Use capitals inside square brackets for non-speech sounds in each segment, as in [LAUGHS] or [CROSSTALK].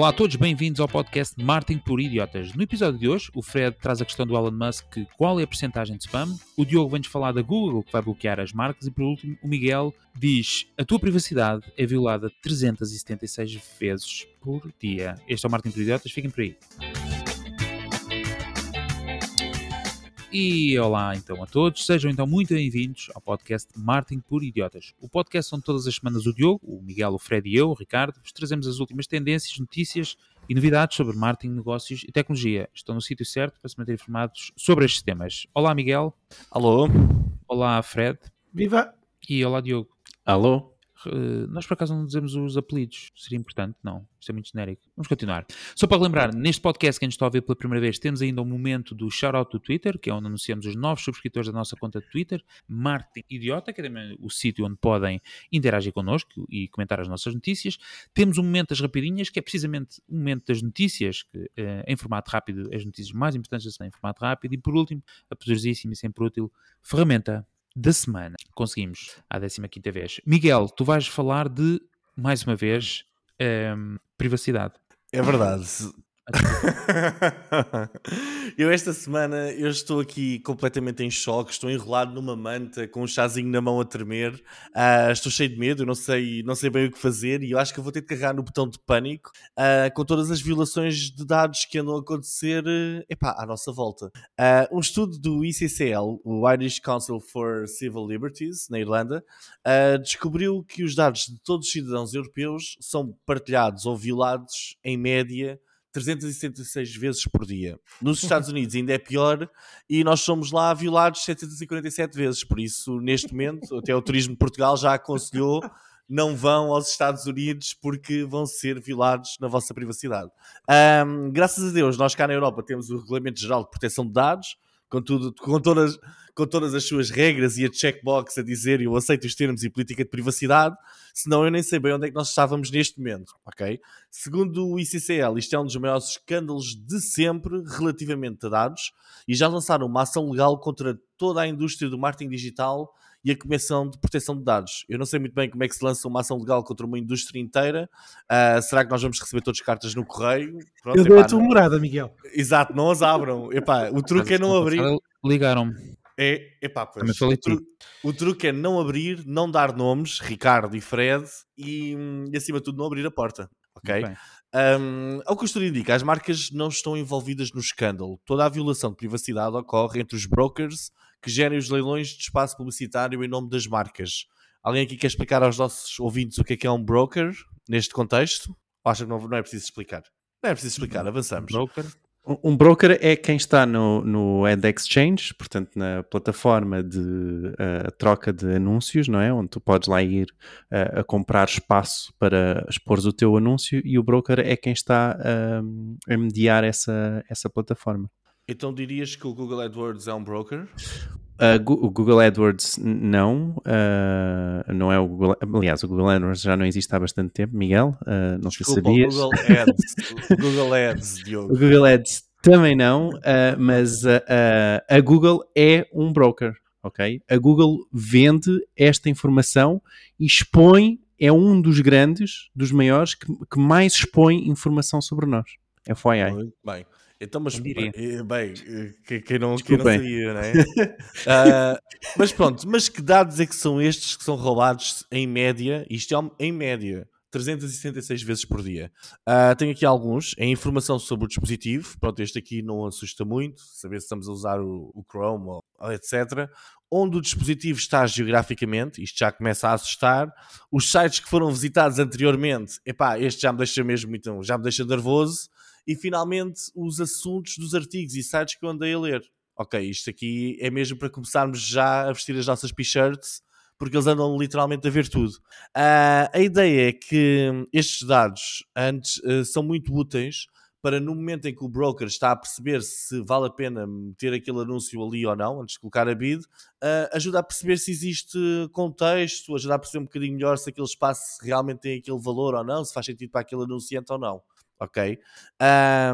Olá a todos, bem-vindos ao podcast Martin por Idiotas. No episódio de hoje, o Fred traz a questão do Elon Musk, qual é a porcentagem de spam, o Diogo vem-nos falar da Google, que vai bloquear as marcas, e por último, o Miguel diz, a tua privacidade é violada 376 vezes por dia. Este é o Martin por Idiotas, fiquem por aí. E olá então a todos, sejam então muito bem-vindos ao podcast Martin por Idiotas. O podcast onde todas as semanas o Diogo, o Miguel, o Fred e eu, o Ricardo, vos trazemos as últimas tendências, notícias e novidades sobre marketing, negócios e tecnologia. Estão no sítio certo para se manter informados sobre estes temas. Olá Miguel. Alô. Olá Fred. Viva! E olá Diogo. Alô. Uh, nós por acaso não dizemos os apelidos, seria importante? Não, isto é muito genérico. Vamos continuar. Só para lembrar, neste podcast que a gente está a ouvir pela primeira vez, temos ainda um momento do shout-out do Twitter, que é onde anunciamos os novos subscritores da nossa conta de Twitter, Martin Idiota, que é também o sítio onde podem interagir connosco e comentar as nossas notícias. Temos um momento das rapidinhas, que é precisamente o momento das notícias, que, uh, em formato rápido, as notícias mais importantes são em formato rápido. E por último, a poderosíssima e sempre útil ferramenta da semana. Conseguimos à 15 vez. Miguel, tu vais falar de, mais uma vez, um, privacidade. É verdade. [LAUGHS] eu esta semana eu estou aqui completamente em choque, estou enrolado numa manta com um chazinho na mão a tremer, uh, estou cheio de medo, não sei, não sei bem o que fazer e eu acho que eu vou ter de carregar no botão de pânico uh, com todas as violações de dados que andam a acontecer uh, epá, à nossa volta. Uh, um estudo do ICCL, o Irish Council for Civil Liberties, na Irlanda, descobriu que os dados de todos os cidadãos europeus são partilhados ou violados em média 376 vezes por dia. Nos Estados [LAUGHS] Unidos ainda é pior e nós somos lá violados 747 vezes. Por isso, neste momento, até o Turismo de Portugal já aconselhou não vão aos Estados Unidos porque vão ser violados na vossa privacidade. Um, graças a Deus, nós cá na Europa temos o Regulamento Geral de Proteção de Dados, com, tudo, com, todas, com todas as suas regras e a checkbox a dizer eu aceito os termos e política de privacidade, senão eu nem sei bem onde é que nós estávamos neste momento, ok? Segundo o ICCL, isto é um dos maiores escândalos de sempre relativamente a dados e já lançaram uma ação legal contra toda a indústria do marketing digital e a Comissão de Proteção de Dados. Eu não sei muito bem como é que se lança uma ação legal contra uma indústria inteira. Uh, será que nós vamos receber todas as cartas no correio? Pronto, eu epá, dou a tua não... morada, Miguel. Exato, não as abram. Epá, o truque é não abrir. Ligaram-me. É, epá, pois, o, tru... o, truque é não abrir, não dar nomes, Ricardo e Fred, e, e acima de tudo não abrir a porta. Ok? Um, ao que o estudo indica, as marcas não estão envolvidas no escândalo. Toda a violação de privacidade ocorre entre os brokers que gerem os leilões de espaço publicitário em nome das marcas. Alguém aqui quer explicar aos nossos ouvintes o que é que é um broker neste contexto? Ou acha que não, não é preciso explicar? Não é preciso explicar, avançamos. Broker? Um broker é quem está no, no Ad Exchange, portanto na plataforma de uh, troca de anúncios, não é? Onde tu podes lá ir uh, a comprar espaço para expor o teu anúncio e o broker é quem está uh, a mediar essa, essa plataforma. Então dirias que o Google AdWords é um broker? Uh, o Google AdWords não, uh, não é o Google. Aliás, o Google AdWords já não existe há bastante tempo, Miguel. Uh, não Desculpa, sei se sabias. O Google Ads, o Google Ads, [LAUGHS] Diogo. O Google Ads também não, mas a Google é um broker, ok? A Google vende esta informação e expõe, é um dos grandes, dos maiores, que, que mais expõe informação sobre nós. FYI. Muito bem. Então, mas eh, bem, eh, quem não, quem não sabia, não é? uh, [LAUGHS] mas pronto, mas que dados é que são estes que são roubados em média? Isto é em média. 366 vezes por dia. Uh, tenho aqui alguns. É informação sobre o dispositivo. Pronto, este aqui não assusta muito. Saber se estamos a usar o, o Chrome ou etc. Onde o dispositivo está geograficamente. Isto já começa a assustar. Os sites que foram visitados anteriormente. Epá, este já me deixa mesmo muito, já me deixa nervoso e finalmente os assuntos dos artigos e sites que eu andei a ler. Ok, isto aqui é mesmo para começarmos já a vestir as nossas t-shirts, porque eles andam literalmente a ver tudo. Uh, a ideia é que estes dados antes uh, são muito úteis para no momento em que o broker está a perceber se vale a pena meter aquele anúncio ali ou não, antes de colocar a bid, uh, ajuda a perceber se existe contexto, ajuda a perceber um bocadinho melhor se aquele espaço realmente tem aquele valor ou não, se faz sentido para aquele anunciante ou não ok?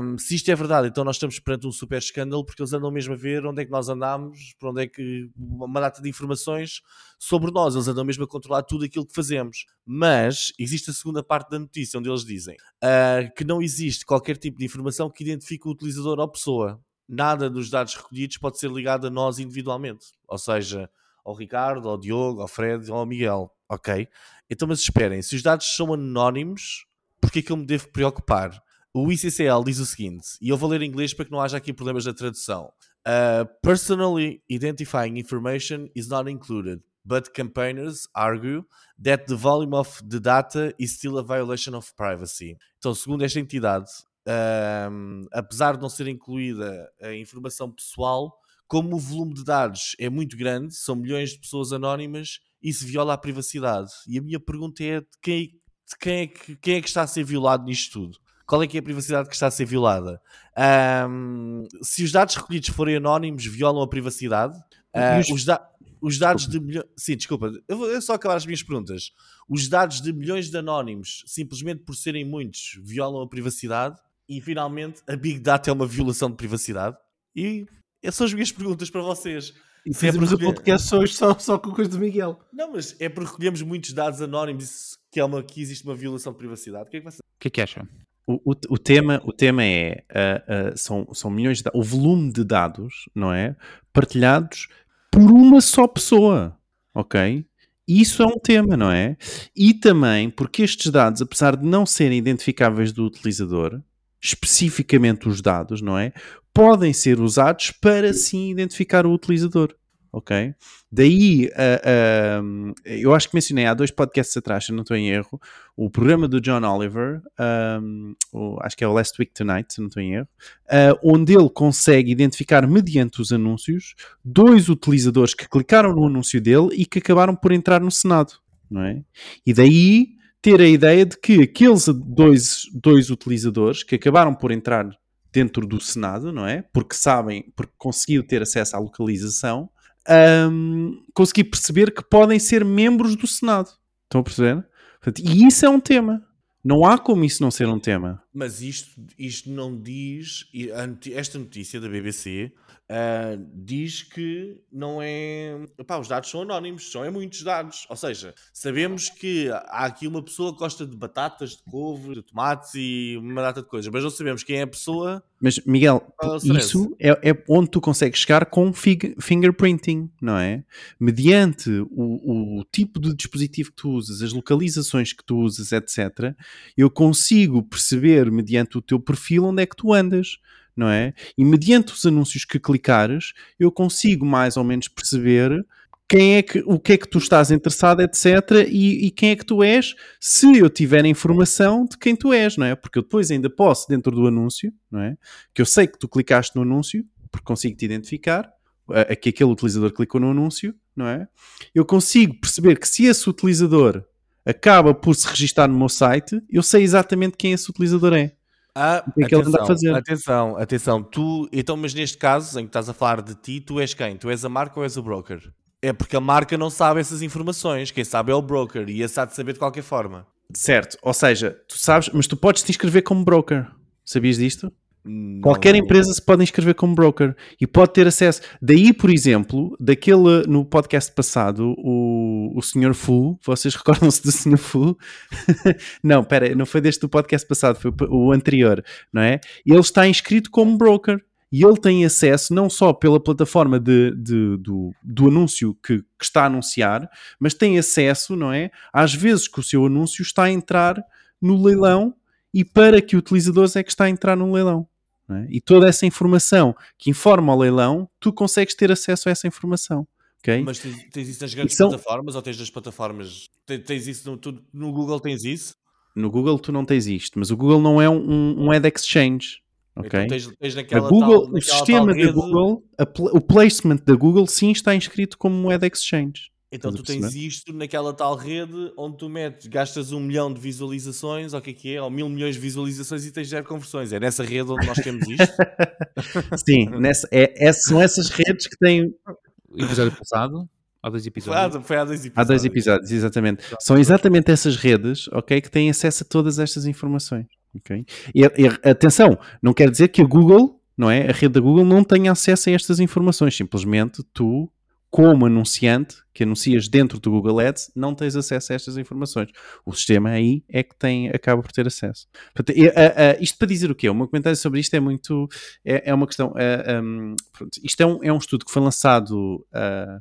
Um, se isto é verdade, então nós estamos perante um super escândalo porque eles andam mesmo a ver onde é que nós andamos, por onde é que uma data de informações sobre nós, eles andam mesmo a controlar tudo aquilo que fazemos. Mas existe a segunda parte da notícia onde eles dizem uh, que não existe qualquer tipo de informação que identifique o utilizador ou pessoa. Nada dos dados recolhidos pode ser ligado a nós individualmente, ou seja, ao Ricardo, ao Diogo, ao Fred ou ao Miguel, ok? Então, mas esperem, se os dados são anónimos, porque é que eu me devo preocupar? O ICCL diz o seguinte, e eu vou ler em inglês para que não haja aqui problemas na tradução. Uh, personally identifying information is not included, but campaigners argue that the volume of the data is still a violation of privacy. Então, segundo esta entidade, um, apesar de não ser incluída a informação pessoal, como o volume de dados é muito grande, são milhões de pessoas anónimas, isso viola a privacidade. E a minha pergunta é quem, de quem, é, que, quem é que está a ser violado nisto tudo? qual é que é a privacidade que está a ser violada? Um, se os dados recolhidos forem anónimos, violam a privacidade. Uh, os, da os, dados de milhões. Sim, desculpa, eu vou só acabar as minhas perguntas. Os dados de milhões de anónimos, simplesmente por serem muitos, violam a privacidade. E finalmente, a Big Data é uma violação de privacidade. E essas são as minhas perguntas para vocês. E fizemos é o podcast hoje só, só com coisa do Miguel. Não, mas é porque recolhemos muitos dados anónimos que, é uma, que existe uma violação de privacidade. O que é que, você... o que, é que acham? O, o, o, tema, o tema é, uh, uh, são, são milhões de o volume de dados, não é? Partilhados por uma só pessoa, ok? Isso é um tema, não é? E também porque estes dados, apesar de não serem identificáveis do utilizador, especificamente os dados, não é? Podem ser usados para sim identificar o utilizador ok? Daí, uh, uh, eu acho que mencionei há dois podcasts atrás, se não estou em erro, o programa do John Oliver, um, o, acho que é o Last Week Tonight, se não estou em erro, uh, onde ele consegue identificar, mediante os anúncios, dois utilizadores que clicaram no anúncio dele e que acabaram por entrar no Senado, não é? E daí ter a ideia de que aqueles dois, dois utilizadores que acabaram por entrar dentro do Senado, não é? Porque sabem, porque conseguiu ter acesso à localização, um, consegui perceber que podem ser membros do Senado. Estão a perceber? E isso é um tema. Não há como isso não ser um tema. Mas isto, isto não diz. Esta notícia da BBC uh, diz que não é. Epá, os dados são anónimos, são é muitos dados. Ou seja, sabemos que há aqui uma pessoa que gosta de batatas, de couve, de tomates e uma data de coisas, mas não sabemos quem é a pessoa. Mas, Miguel, isso é, é, onde tu consegues chegar com fingerprinting, não é? Mediante o, o tipo de dispositivo que tu usas, as localizações que tu usas, etc., eu consigo perceber, mediante o teu perfil, onde é que tu andas não é? E mediante os anúncios que clicares, eu consigo mais ou menos perceber quem é que, o que é que tu estás interessado, etc. E, e, quem é que tu és, se eu tiver informação de quem tu és, não é? Porque eu depois ainda posso, dentro do anúncio, não é? Que eu sei que tu clicaste no anúncio, porque consigo te identificar, a, que aquele utilizador clicou no anúncio, não é? Eu consigo perceber que se esse utilizador acaba por se registar no meu site, eu sei exatamente quem esse utilizador é. Ah, o que é que ele anda a fazer? Atenção, atenção. Tu, então, mas neste caso em que estás a falar de ti, tu és quem? Tu és a marca ou és o broker? É porque a marca não sabe essas informações. Quem sabe é o broker e esse há de saber de qualquer forma. Certo, ou seja, tu sabes, mas tu podes te inscrever como broker. Sabias disto? Não. Qualquer empresa se pode inscrever como broker e pode ter acesso. Daí, por exemplo, daquele no podcast passado, o, o Sr. Fu, vocês [LAUGHS] recordam-se do Sr. Fu? [LAUGHS] não, pera, não foi deste do podcast passado, foi o anterior, não é? Ele está inscrito como broker e ele tem acesso não só pela plataforma de, de do, do anúncio que, que, está a anunciar, mas tem acesso, não é? Às vezes que o seu anúncio está a entrar no leilão e para que utilizadores é que está a entrar no leilão. É? E toda essa informação que informa o leilão, tu consegues ter acesso a essa informação. Okay? Mas tens, tens isso nas grandes são... plataformas ou tens nas plataformas? Tens, tens isso no, tu, no, Google? Tens isso? No Google tu não tens isto, mas o Google não é um, um ad exchange. Okay? Então tens, tens naquela a Google, tal, o sistema da Google, a, o placement da Google sim está inscrito como um ad exchange. Então tu tens isto naquela tal rede onde tu metes, gastas um milhão de visualizações, ou o que é que é, ou mil milhões de visualizações e tens zero conversões. É nessa rede onde nós temos isto? [LAUGHS] Sim, nessa, é, é, são essas redes que têm. O episódio passado? Há dois episódios. Foi há, foi há dois episódios. Há dois episódios, exatamente. São exatamente essas redes, ok, que têm acesso a todas estas informações. ok? E, e, atenção, não quer dizer que a Google, não é? A rede da Google não tenha acesso a estas informações. Simplesmente tu, como anunciante, que anuncias dentro do Google Ads, não tens acesso a estas informações. O sistema aí é que tem, acaba por ter acesso. Portanto, isto para dizer o quê? O meu comentário sobre isto é muito. É, é uma questão. um, pronto, isto é um, é um estudo que foi lançado. Uh,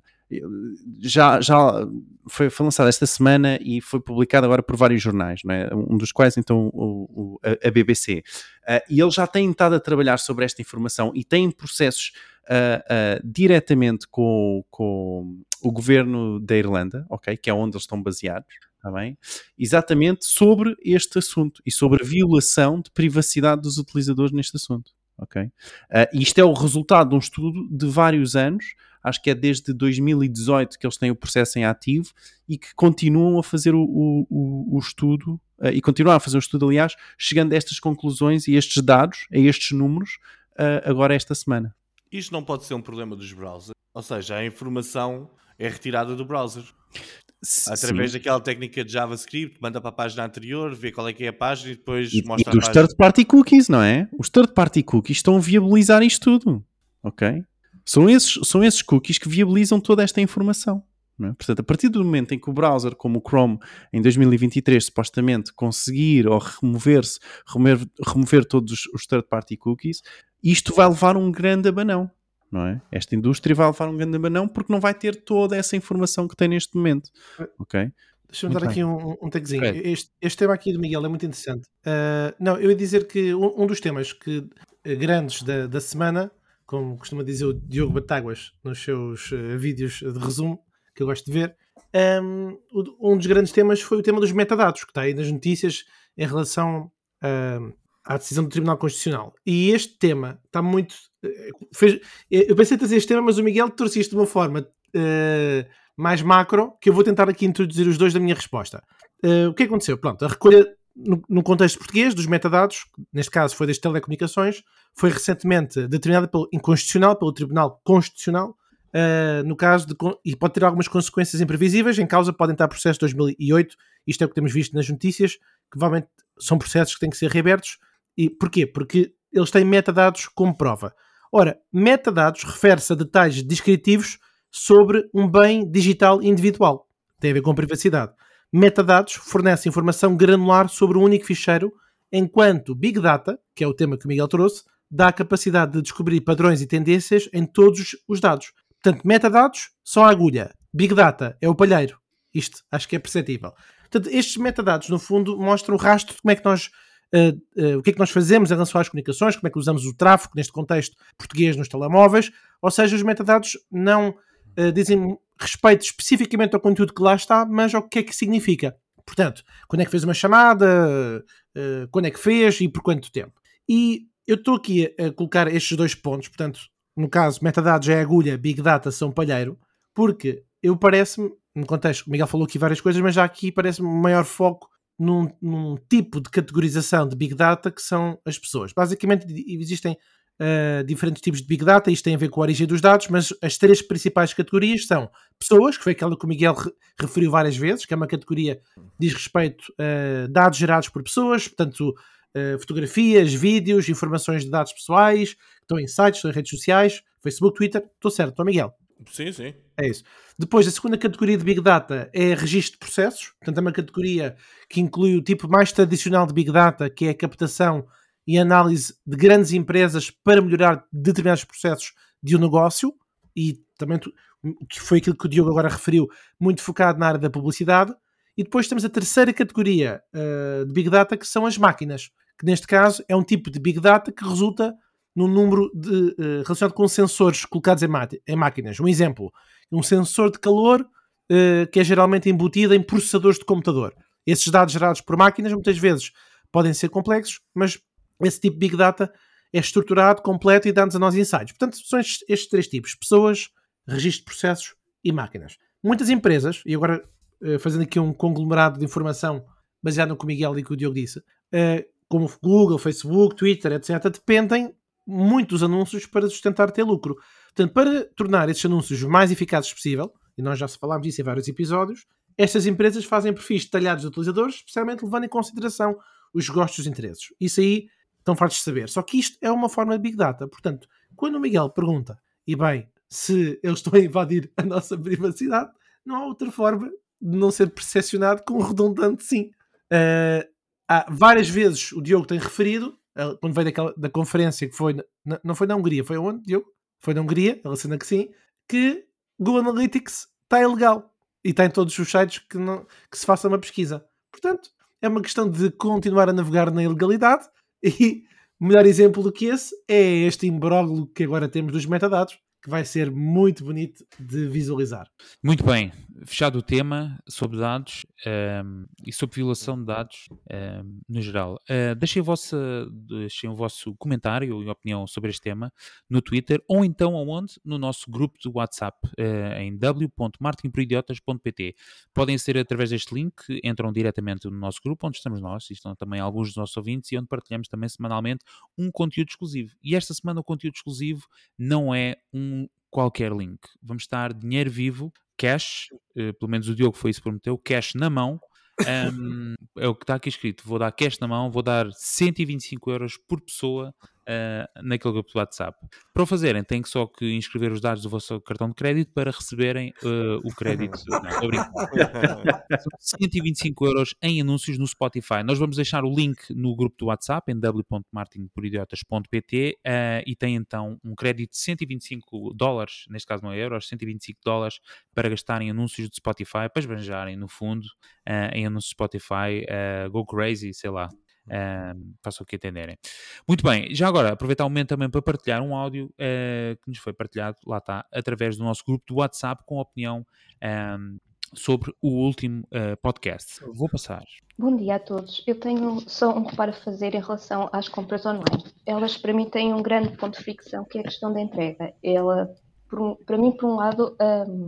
já, já foi, foi lançado esta semana e foi publicado agora por vários jornais, é? um dos quais então o, o, a, BBC. Uh, e eles já têm estado a trabalhar sobre esta informação e têm processos uh, diretamente com, com o governo da Irlanda, ok? Que é onde eles estão baseados, está bem? Exatamente sobre este assunto e sobre a violação de privacidade dos utilizadores neste assunto, ok? Uh, isto é o resultado de um estudo de vários anos, acho que é desde 2018 que eles têm o processo em ativo e que continuam a fazer o, o, o estudo uh, e continuam a fazer o estudo, aliás, chegando a estas conclusões e estes dados, a estes números, uh, agora esta semana. Isto não pode ser um problema dos browsers. Ou seja, a informação é retirada do browser. Através Sim. daquela técnica de JavaScript, manda para a página anterior, vê qual é que é a página e depois e, mostra e dos third-party cookies, não é? Os third-party cookies estão a viabilizar isto tudo, ok? São esses, são esses cookies que viabilizam toda esta informação. É? Portanto, a partir do momento em que o browser, como o Chrome, em 2023, supostamente conseguir ou remover-se, remover, remover todos os third-party cookies, isto vai levar um grande abanão. Não é? Esta indústria vai levar um grande abanão porque não vai ter toda essa informação que tem neste momento. Ok? Deixa-me dar bem. aqui um, um takezinho. Este, este, tema aqui do Miguel é muito interessante. Uh, não, eu ia dizer que um, um dos temas que, uh, grandes da, da semana, como costuma dizer o Diogo Batáguas nos seus uh, vídeos de resumo, que eu gosto de ver, um, um, dos grandes temas foi o tema dos metadados, que está aí nas notícias em relação à decisão do Tribunal Constitucional. E este tema está muito. Eh, fez, eh, eu pensei em trazer este tema, mas o Miguel trouxe isto de uma forma uh, mais macro, que eu vou tentar aqui introduzir os dois da minha resposta. Uh, o que aconteceu? Pronto, a recolha no, no, contexto português dos metadados, neste caso foi das telecomunicações, foi recentemente determinada pelo inconstitucional, pelo Tribunal Constitucional, uh, no caso de, e pode ter algumas consequências imprevisíveis. Em causa podem estar processos de 2008, isto é o que temos visto nas notícias, que provavelmente são processos que têm que ser reabertos. E porquê? Porque eles têm metadados como prova. Ora, metadados refere-se a detalhes descritivos sobre um bem digital individual. Tem a ver com privacidade. Metadados fornecem informação granular sobre um único ficheiro, enquanto Big Data, que é o tema que o Miguel trouxe, dá a capacidade de descobrir padrões e tendências em todos os dados. Portanto, metadados são a agulha. Big Data é o palheiro. Isto acho que é perceptível. Portanto, estes metadados, no fundo, mostram o rastro de como é que nós Uh, uh, o que é que nós fazemos em relação às comunicações, como é que usamos o tráfego neste contexto português nos telemóveis, ou seja, os metadados não uh, dizem respeito especificamente ao conteúdo que lá está, mas ao que é que significa. Portanto, quando é que fez uma chamada, quando é que fez e por quanto tempo. E eu estou aqui a colocar estes dois pontos, portanto, no caso, metadados é agulha, Big Data são palheiro, porque eu parece-me, no contexto, o Miguel falou aqui várias coisas, mas já aqui parece-me maior foco num, num, tipo de categorização de Big Data que são as pessoas. Basicamente existem uh, diferentes tipos de Big Data, isto tem a ver com a origem dos dados, mas as três principais categorias são pessoas, que foi aquela que o Miguel re referiu várias vezes, que é uma categoria que diz respeito a uh, dados gerados por pessoas, portanto uh, fotografias, vídeos, informações de dados pessoais, que estão em sites, estão em redes sociais, Facebook, Twitter, estou certo, estou Miguel? Sim, sim. É isso. Depois, a segunda categoria de Big Data é registro de processos, portanto é uma categoria que inclui o tipo mais tradicional de Big Data, que é a captação e análise de grandes empresas para melhorar determinados processos de um negócio, e também que foi aquilo que o Diogo agora referiu, muito focado na área da publicidade. E depois temos a terceira categoria uh, de Big Data, que são as máquinas que neste caso é um tipo de Big Data que resulta num número de, uh, relacionado com sensores colocados em, em, máquinas. Um exemplo, um sensor de calor uh, que é geralmente embutido em processadores de computador. Esses dados gerados por máquinas muitas vezes podem ser complexos, mas esse tipo de Big Data é estruturado, completo e dá-nos a nós insights. Portanto, são estes, estes, três tipos: pessoas, registro de processos e máquinas. Muitas empresas, e agora uh, fazendo aqui um conglomerado de informação baseado no que o Miguel e que o Diogo disse, como Google, Facebook, Twitter, etc., dependem muito dos anúncios para sustentar ter lucro. Portanto, para tornar esses anúncios o mais eficazes possível, e nós já falámos disso em vários episódios, estas empresas fazem perfis detalhados de utilizadores, especialmente levando em consideração os gostos e os interesses. Isso aí estão fartos de saber. Só que isto é uma forma de Big Data. Portanto, quando o Miguel pergunta, e bem, se eles estão a invadir a nossa privacidade, não há outra forma de não ser percepcionado com redundante sim. Uh, há várias vezes o Diogo tem referido, uh, quando veio daquela, da conferência que foi, na, não foi na Hungria, foi onde, Diogo? Foi na Hungria, assina que sim, que Google Analytics está ilegal e está em todos os sites que, não, que se faça uma pesquisa. Portanto, é uma questão de continuar a navegar na ilegalidade e melhor exemplo do que esse é este imbróglio que agora temos dos metadados, que vai ser muito bonito de visualizar. Muito bem, fechado o tema sobre dados um, ehm, e sobre violação de dados um, ehm, no geral. Uh, deixem, vossa, deixem o vosso comentário e opinião sobre este tema no Twitter ou então aonde? No nosso grupo do WhatsApp uh, em w.marketingporidiotas.pt. Podem ser através deste link, entram diretamente no nosso grupo onde estamos nós e estão também alguns dos nossos ouvintes e onde partilhamos também semanalmente um conteúdo exclusivo. E esta semana o conteúdo exclusivo não é um qualquer link. Vamos estar dinheiro vivo, cash, uh, pelo menos o Diogo foi isso que prometeu, cash na mão. Um, é o que está aqui escrito. Vou dar cash na mão, vou dar 125 euros por pessoa uh, naquele grupo do WhatsApp. Para o fazerem, têm que só que inscrever os dados do vosso cartão de crédito para receberem uh, o crédito. [LAUGHS] Não. São 125 [LAUGHS] euros em anúncios no Spotify. Nós vamos deixar o link no grupo do WhatsApp em w.martinporidiotas.pt uh, eh, e tem então um crédito de 125 dólares, neste caso não é euros, 125 dólares para gastarem anúncios de Spotify, para esbanjarem no fundo em anúncios de Spotify, Go Crazy, sei lá, Uh, façam o que entenderem. Muito bem, já agora aproveitar o momento também para partilhar um áudio uh, que nos foi partilhado, lá está, através do nosso grupo do WhatsApp com opinião um, sobre o último uh, podcast. Vou passar. Bom dia a todos. Eu tenho só um reparo a fazer em relação às compras online. Elas, para mim, têm um grande ponto de fricção, que é a questão da entrega. Ela, um, para mim, por um lado, um,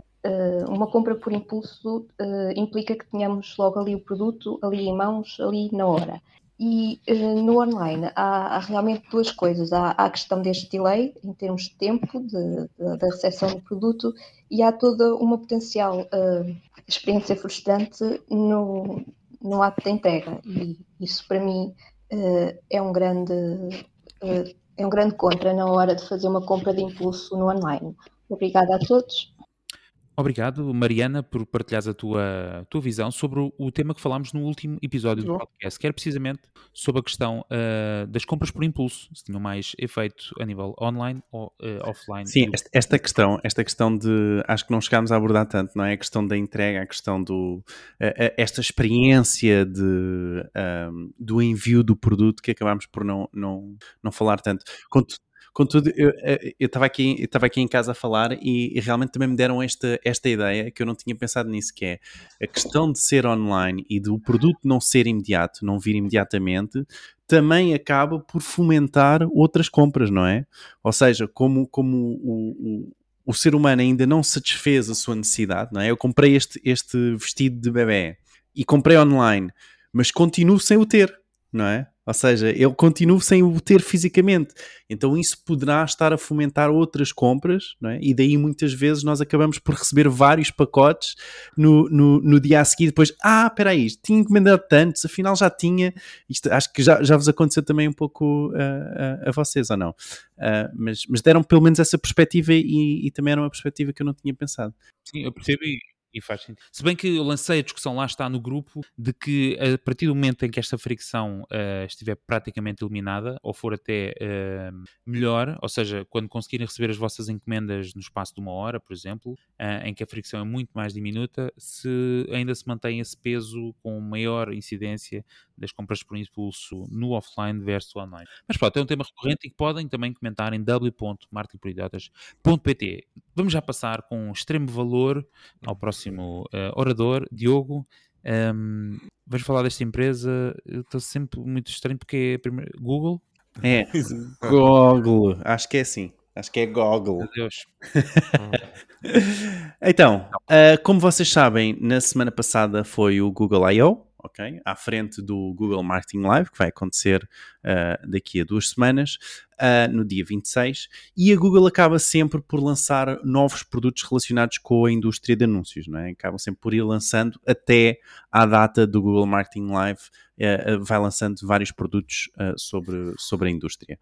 uma compra por impulso uh, implica que tenhamos logo ali o produto, ali em mãos, ali na hora. E uh, no online há, há, realmente duas coisas. Há, há, a questão deste delay, em termos de tempo, da recepção do produto, e há toda uma potencial uh, experiência frustrante no, no ato de entrega. E isso, para mim, uh, é, um grande, é um grande contra na hora de fazer uma compra de impulso no online. Obrigada a todos. Obrigado, Mariana, por partilhares a tua, tua visão sobre o, o tema que falámos no último episódio do podcast, que era precisamente sobre a questão uh, das compras por impulso, se tinham mais efeito a nível online ou uh, offline. Sim, esta, esta, questão, esta questão de, acho que não chegámos a abordar tanto, não é? A questão da entrega, a questão do, uh, esta experiência de, do envio do produto que acabámos por não, não, não falar tanto. Conto, Contudo, eu eh, estava aqui, eu aqui em casa a falar e, e, realmente também me deram esta, esta ideia que eu não tinha pensado nisso, que é a questão de ser online e do produto não ser imediato, não vir imediatamente, também acaba por fomentar outras compras, não é? Ou seja, como, como o, o, o ser humano ainda não satisfez a sua necessidade, não é? Eu comprei este, este vestido de bebê e comprei online, mas continuo sem o ter, não é? Ou seja, eu continuo sem o ter fisicamente. Então isso poderá estar a fomentar outras compras, não é? e daí muitas vezes nós acabamos por receber vários pacotes no, no, no dia a seguir. Depois, ah, espera aí, tinha encomendado tantos, afinal já tinha. Isto, acho que já, já vos aconteceu também um pouco uh, a, a vocês, ou não? Uh, mas, mas deram pelo menos essa perspectiva e, e também era uma perspectiva que eu não tinha pensado. Sim, eu percebi e faz sentido. Se bem que eu lancei a discussão lá está no grupo de que a partir do momento em que esta fricção uh, estiver praticamente eliminada ou for até uh, melhor, ou seja, quando conseguirem receber as vossas encomendas no espaço de uma hora, por exemplo, uh, em que a fricção é muito mais diminuta, se ainda se mantém esse peso com maior incidência das compras por impulso no offline versus online. Mas pronto, é um tema recorrente e que podem também comentar em w.marketingporidiotas.pt. Vamos já passar com extremo valor ao próximo uh, orador, Diogo. Um, vamos falar desta empresa. Eu estou sempre muito estranho porque é primeiro... Google. É, [LAUGHS] Google. Acho que é assim. Acho que é Google. Meu Deus. [LAUGHS] então, uh, como vocês sabem, na semana passada foi o Google I.O., ok? À frente do Google Marketing Live, que vai acontecer uh, daqui a duas semanas, uh, no dia 26, e a Google acaba sempre por lançar novos produtos relacionados com a indústria de anúncios, não é? Acabam sempre por ir lançando até à data do Google Marketing Live, uh, vai lançando vários produtos sobre, sobre a indústria.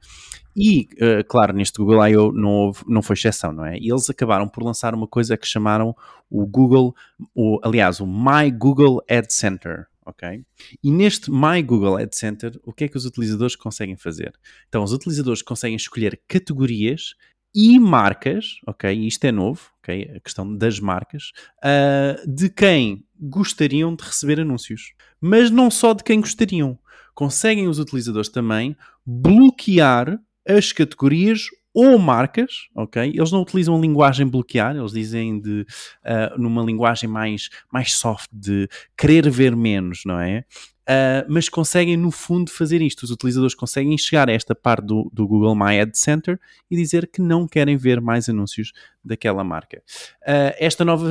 E, claro, neste Google I.O. não, não foi exceção, não é? Eles acabaram por lançar uma coisa que chamaram o Google, o, aliás, o My Google Ad Center, ok? E neste My Google Ad Center, o que é que os utilizadores conseguem fazer? Então, os utilizadores conseguem escolher categorias e marcas, ok? Isto é novo, ok? A questão das marcas, uh, de quem gostariam de receber anúncios. Mas não só de quem gostariam. Conseguem os utilizadores também bloquear as categorias ou marcas, ok? Eles não utilizam a linguagem bloquear, eles dizem de uh, numa linguagem mais, mais soft de querer ver menos, não é? Uh, mas conseguem no fundo fazer isto. Os utilizadores conseguem chegar a esta parte do, do, Google My Ad Center e dizer que não querem ver mais anúncios daquela marca. Uh, esta nova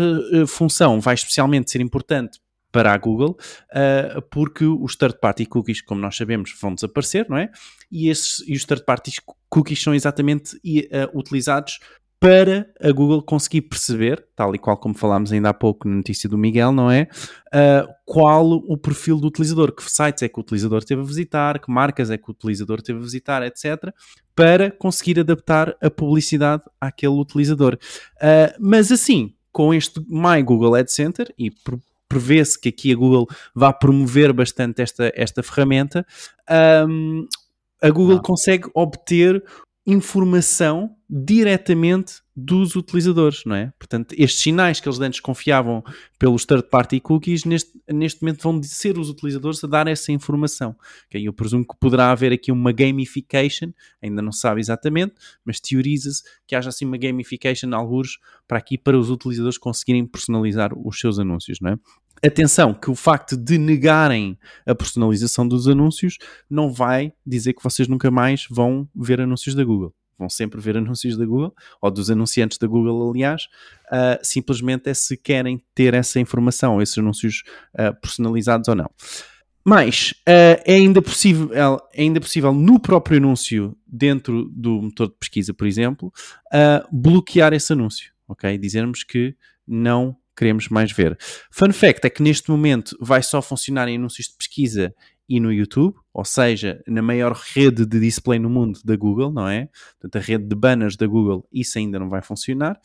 função vai especialmente ser importante para a Google, uh, porque os third-party cookies, como nós sabemos, vão desaparecer, não é? E, esses, e os third-party cookies são exatamente uh, utilizados para a Google conseguir perceber, tal e qual como falámos ainda há pouco na notícia do Miguel, não é? Uh, qual o perfil do utilizador, que sites é que o utilizador teve a visitar, que marcas é que o utilizador teve a visitar, etc., para conseguir adaptar a publicidade àquele utilizador. Mas assim, com este My Google Ad Center, e prevê-se que aqui a Google vá promover bastante esta, esta ferramenta, um, a Google ah. consegue obter informação diretamente dos utilizadores, não é? Portanto, estes sinais que eles antes confiavam pelos third-party cookies, neste, neste momento vão ser os utilizadores a dar essa informação. Okay? Eu presumo que poderá haver aqui uma gamification, ainda não se sabe exatamente, mas teoriza-se que haja assim uma gamification, alguns, para aqui, para os utilizadores conseguirem personalizar os seus anúncios, não é? Atenção, que o facto de negarem a personalização dos anúncios não vai dizer que vocês nunca mais vão ver anúncios da Google vão sempre ver anúncios da Google, ou dos anunciantes da Google, aliás, uh, simplesmente é se querem ter essa informação, esses anúncios uh, personalizados ou não. Mas uh, é, ainda possível, é ainda possível no próprio anúncio, dentro do motor de pesquisa, por exemplo, bloquear esse anúncio, ok? Dizermos que não queremos mais ver. Fun fact é que neste momento vai só funcionar em anúncios de pesquisa e no YouTube, ou seja, na maior rede de display no mundo da Google, não é? Portanto, a rede de banners da Google, isso ainda não vai funcionar.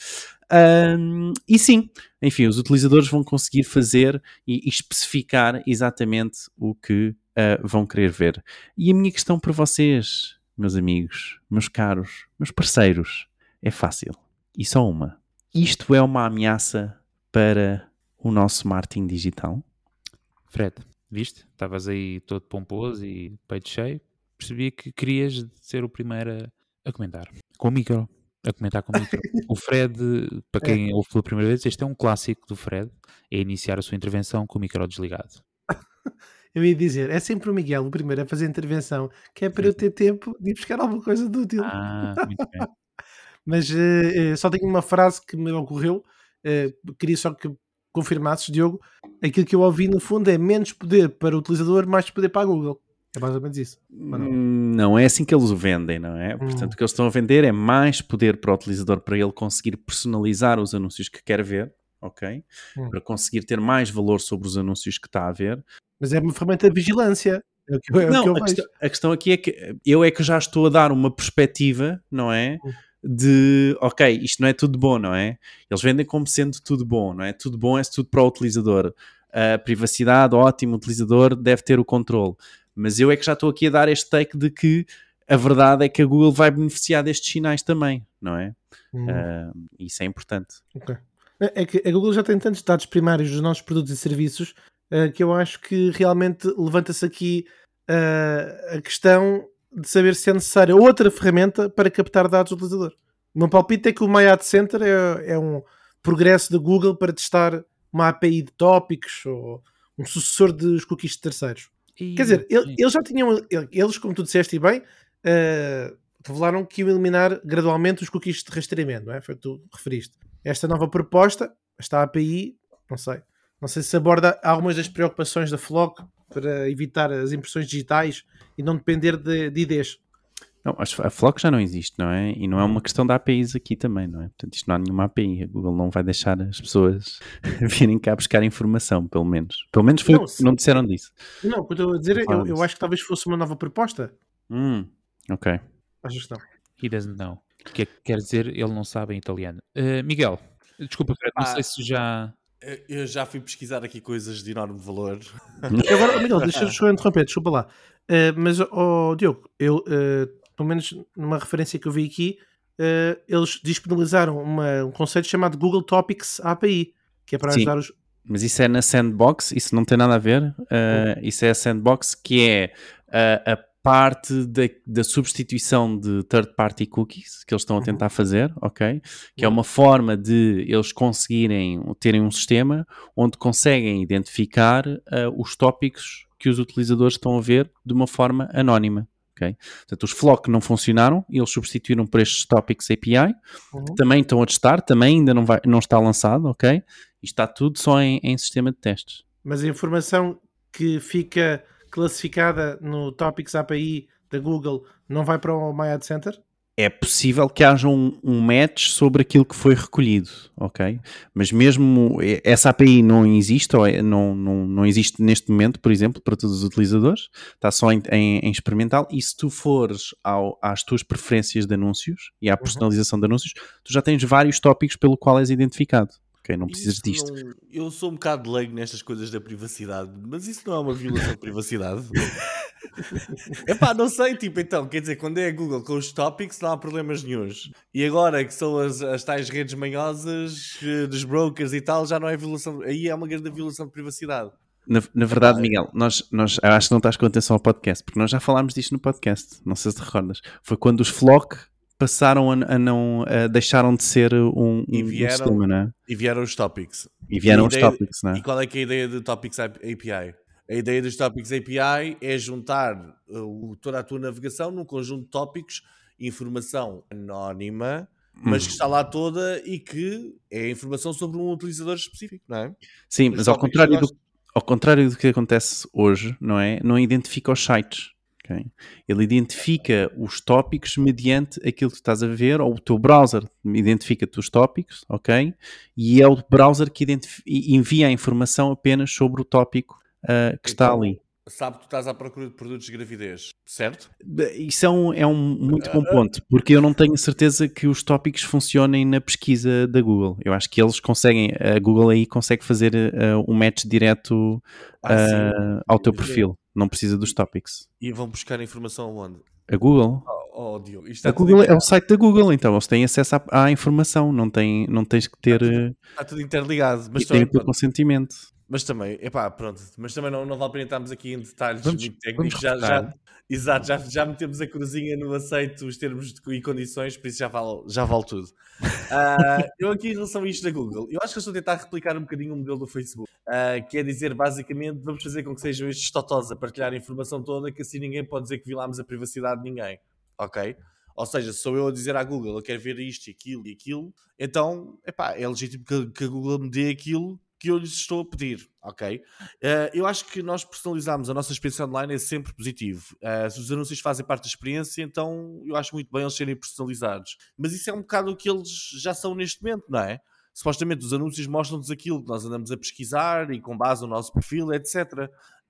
Um, e sim, enfim, os utilizadores vão conseguir fazer e, especificar exatamente o que uh, vão querer ver. E a minha questão para vocês, meus amigos, meus caros, meus parceiros, é fácil. E só uma. Isto é uma ameaça para o nosso marketing digital? Fred, viste? Estavas aí todo pomposo e peito cheio. Percebi que querias ser o primeiro a, a comentar. Com o micro. A comentar com o micro. o Fred, [LAUGHS] para quem é. ouve pela primeira vez, este é um clássico do Fred. É iniciar a sua intervenção com o micro desligado. [LAUGHS] Eu ia dizer, é sempre o Miguel o primeiro a fazer a intervenção, que é para eu ter tempo de ir buscar alguma coisa de útil. Ah, muito bem. [LAUGHS] Mas uh, só tenho uma frase que me ocorreu, uh, queria só que confirmasses, Diogo, aquilo que eu ouvi no fundo é menos poder para o utilizador, mais poder para a Google. É mais ou menos isso. Não? Hum, não? é assim que eles o vendem, não é? Hum. Portanto, o que eles estão a vender é mais poder para o utilizador para ele conseguir personalizar os anúncios que quer ver, ok? Hum. Para conseguir ter mais valor sobre os anúncios que está a ver. Mas é uma ferramenta de vigilância. É é não, a questão, a, questão, aqui é que eu é que já estou a dar uma perspectiva, não é? Hum de ok, isto não é tudo bom, não é? Eles vendem como sendo tudo bom, não é? Tudo bom é tudo para o utilizador. A privacidade, ótimo, o utilizador deve ter o controle. Mas eu é que já estou aqui a dar este take de que a verdade é que a Google vai beneficiar destes sinais também, não é? Hum. Uh, isso é importante. Okay. É que a Google já tem tantos dados primários dos nossos produtos e serviços uh, que eu acho que realmente levanta-se aqui uh, a questão de saber se é necessária outra ferramenta para captar dados do utilizador. O meu palpite é que o My Ad Center é, é um progresso da Google para testar uma API de tópicos ou um sucessor dos cookies de terceiros. E... Quer dizer, ele, eles já tinham, eles, como tu disseste bem, uh, revelaram que iam eliminar gradualmente os cookies de rastreamento, não é? Foi o que tu referiste. Esta nova proposta, esta API, não sei. Não sei se aborda algumas das preocupações da Flock para evitar as impressões digitais e não depender de, de IDs. Não, a Flock já não existe, não é? E não é uma questão de APIs aqui também, não é? Portanto, isto não há nenhuma API. A Google não vai deixar as pessoas [LAUGHS] virem cá buscar informação, pelo menos. Pelo menos foi, não, se... não disseram disso. Não, o que eu estou a dizer, eu, eu, acho que talvez fosse uma nova proposta. Hum, ok. Achas que não? He doesn't know. O que é que quer dizer? Ele não sabe em italiano. Uh, Miguel, desculpa, Fred, não ah, sei se já. Eu já fui pesquisar aqui coisas de enorme valor. [LAUGHS] Agora, Miguel, deixa-me [LAUGHS] só interromper, desculpa lá. Uh, mas, oh, Diogo, eu, uh, pelo menos numa referência que eu vi aqui, uh, eles disponibilizaram uma, um conceito chamado Google Topics API, que é para Sim, ajudar os. Mas isso é na Sandbox, isso não tem nada a ver. isso é a Sandbox, que é a parte da, da, substituição de third-party cookies que eles estão a uhum. tentar uhum. fazer, ok? Que é uma forma de eles conseguirem terem um sistema onde conseguem identificar uh, os tópicos que os utilizadores estão a ver de uma forma anónima. Okay? Portanto, os Flock não funcionaram e eles substituíram por estes Topics API, uhum. que também estão a testar, também ainda não, vai, não está lançado, ok? E está tudo só em, em sistema de testes. Mas a informação que fica classificada no Topics API da Google não vai para o My Ad Center? É possível que haja um, um, match sobre aquilo que foi recolhido, ok? Mas mesmo essa API não existe, ou é, não, não, não existe neste momento, por exemplo, para todos os utilizadores, está só em, em, em experimental. E se tu fores ao, às tuas preferências de anúncios e à uhum. personalização uhum. de anúncios, tu já tens vários tópicos pelo qual és identificado ok? Não precisas isso disto. Não, eu sou um bocado leigo nestas coisas da privacidade, mas isso não é uma violação de privacidade. [LAUGHS] é pá, não sei, tipo, então, quer dizer, quando é a Google com os topics não há problemas nenhums. E agora que são as, as tais redes manhosas eh, dos brokers e tal, já não é violação, aí é uma grande violação de privacidade. Na, na verdade, Miguel, nós, nós acho que não estás com atenção ao podcast, porque nós já falámos disto no podcast, não sei se te recordas. Foi quando os Flock passaram a, a não a deixaram de ser um, e vieram, um sistema, né? E vieram os topics. E vieram os topics, né? E qual é que é a ideia do Topics API? A ideia dos Topics API é juntar uh, toda a tua navegação num conjunto de tópicos, informação anónima, mas que está lá toda e que é informação sobre um utilizador específico, não é? Sim, Os mas ao contrário, do, ao contrário do que acontece hoje, não é? Não identifica os sites. Okay? Ele identifica os tópicos mediante aquilo que estás a ver, ou o teu browser identifica-te os tópicos, ok? E é o browser que envia a informação apenas sobre o tópico uh, que então, está ali. Sabe que tu estás à procura de produtos de gravidez, certo? Isso é um, é um muito bom ponto, porque eu não tenho certeza que os tópicos funcionem na pesquisa da Google. Eu acho que eles conseguem, a Google aí consegue fazer uh, um match direto uh, ah, ao teu perfil não precisa dos topics. E vão buscar informação onde? A Google. Oh, oh Diogo, a Google é o site da Google, então eles têm acesso à, à informação, não, tem, não tens que ter. Está tudo, está tudo interligado. Mas tem o teu consentimento. Mas também, epá, pronto, mas também não, não vale a pena estarmos aqui em detalhes vamos, muito técnicos. Já, já, exato, já, já metemos a cruzinha no aceito os termos de, e condições, por isso já vale, já vale tudo. Uh, [LAUGHS] eu aqui em relação a isto da Google, eu acho que eu estou a tentar replicar um bocadinho o modelo do Facebook, uh, que é dizer basicamente vamos fazer com que sejam estes totós a partilhar a informação toda, que assim ninguém pode dizer que violámos a privacidade de ninguém, ok? Ou seja, sou eu a dizer à Google, eu quero ver isto e aquilo e aquilo, então, epá, é legítimo que, que a Google me dê aquilo que eu lhes estou a pedir, ok? Uh, eu acho que nós personalizarmos a nossa experiência online é sempre positivo. Uh, se os anúncios fazem parte da experiência, então eu acho muito bem eles serem personalizados. Mas isso é um bocado o que eles já são neste momento, não é? Supostamente os anúncios mostram-nos aquilo que nós andamos a pesquisar e com base no nosso perfil, etc. Uh,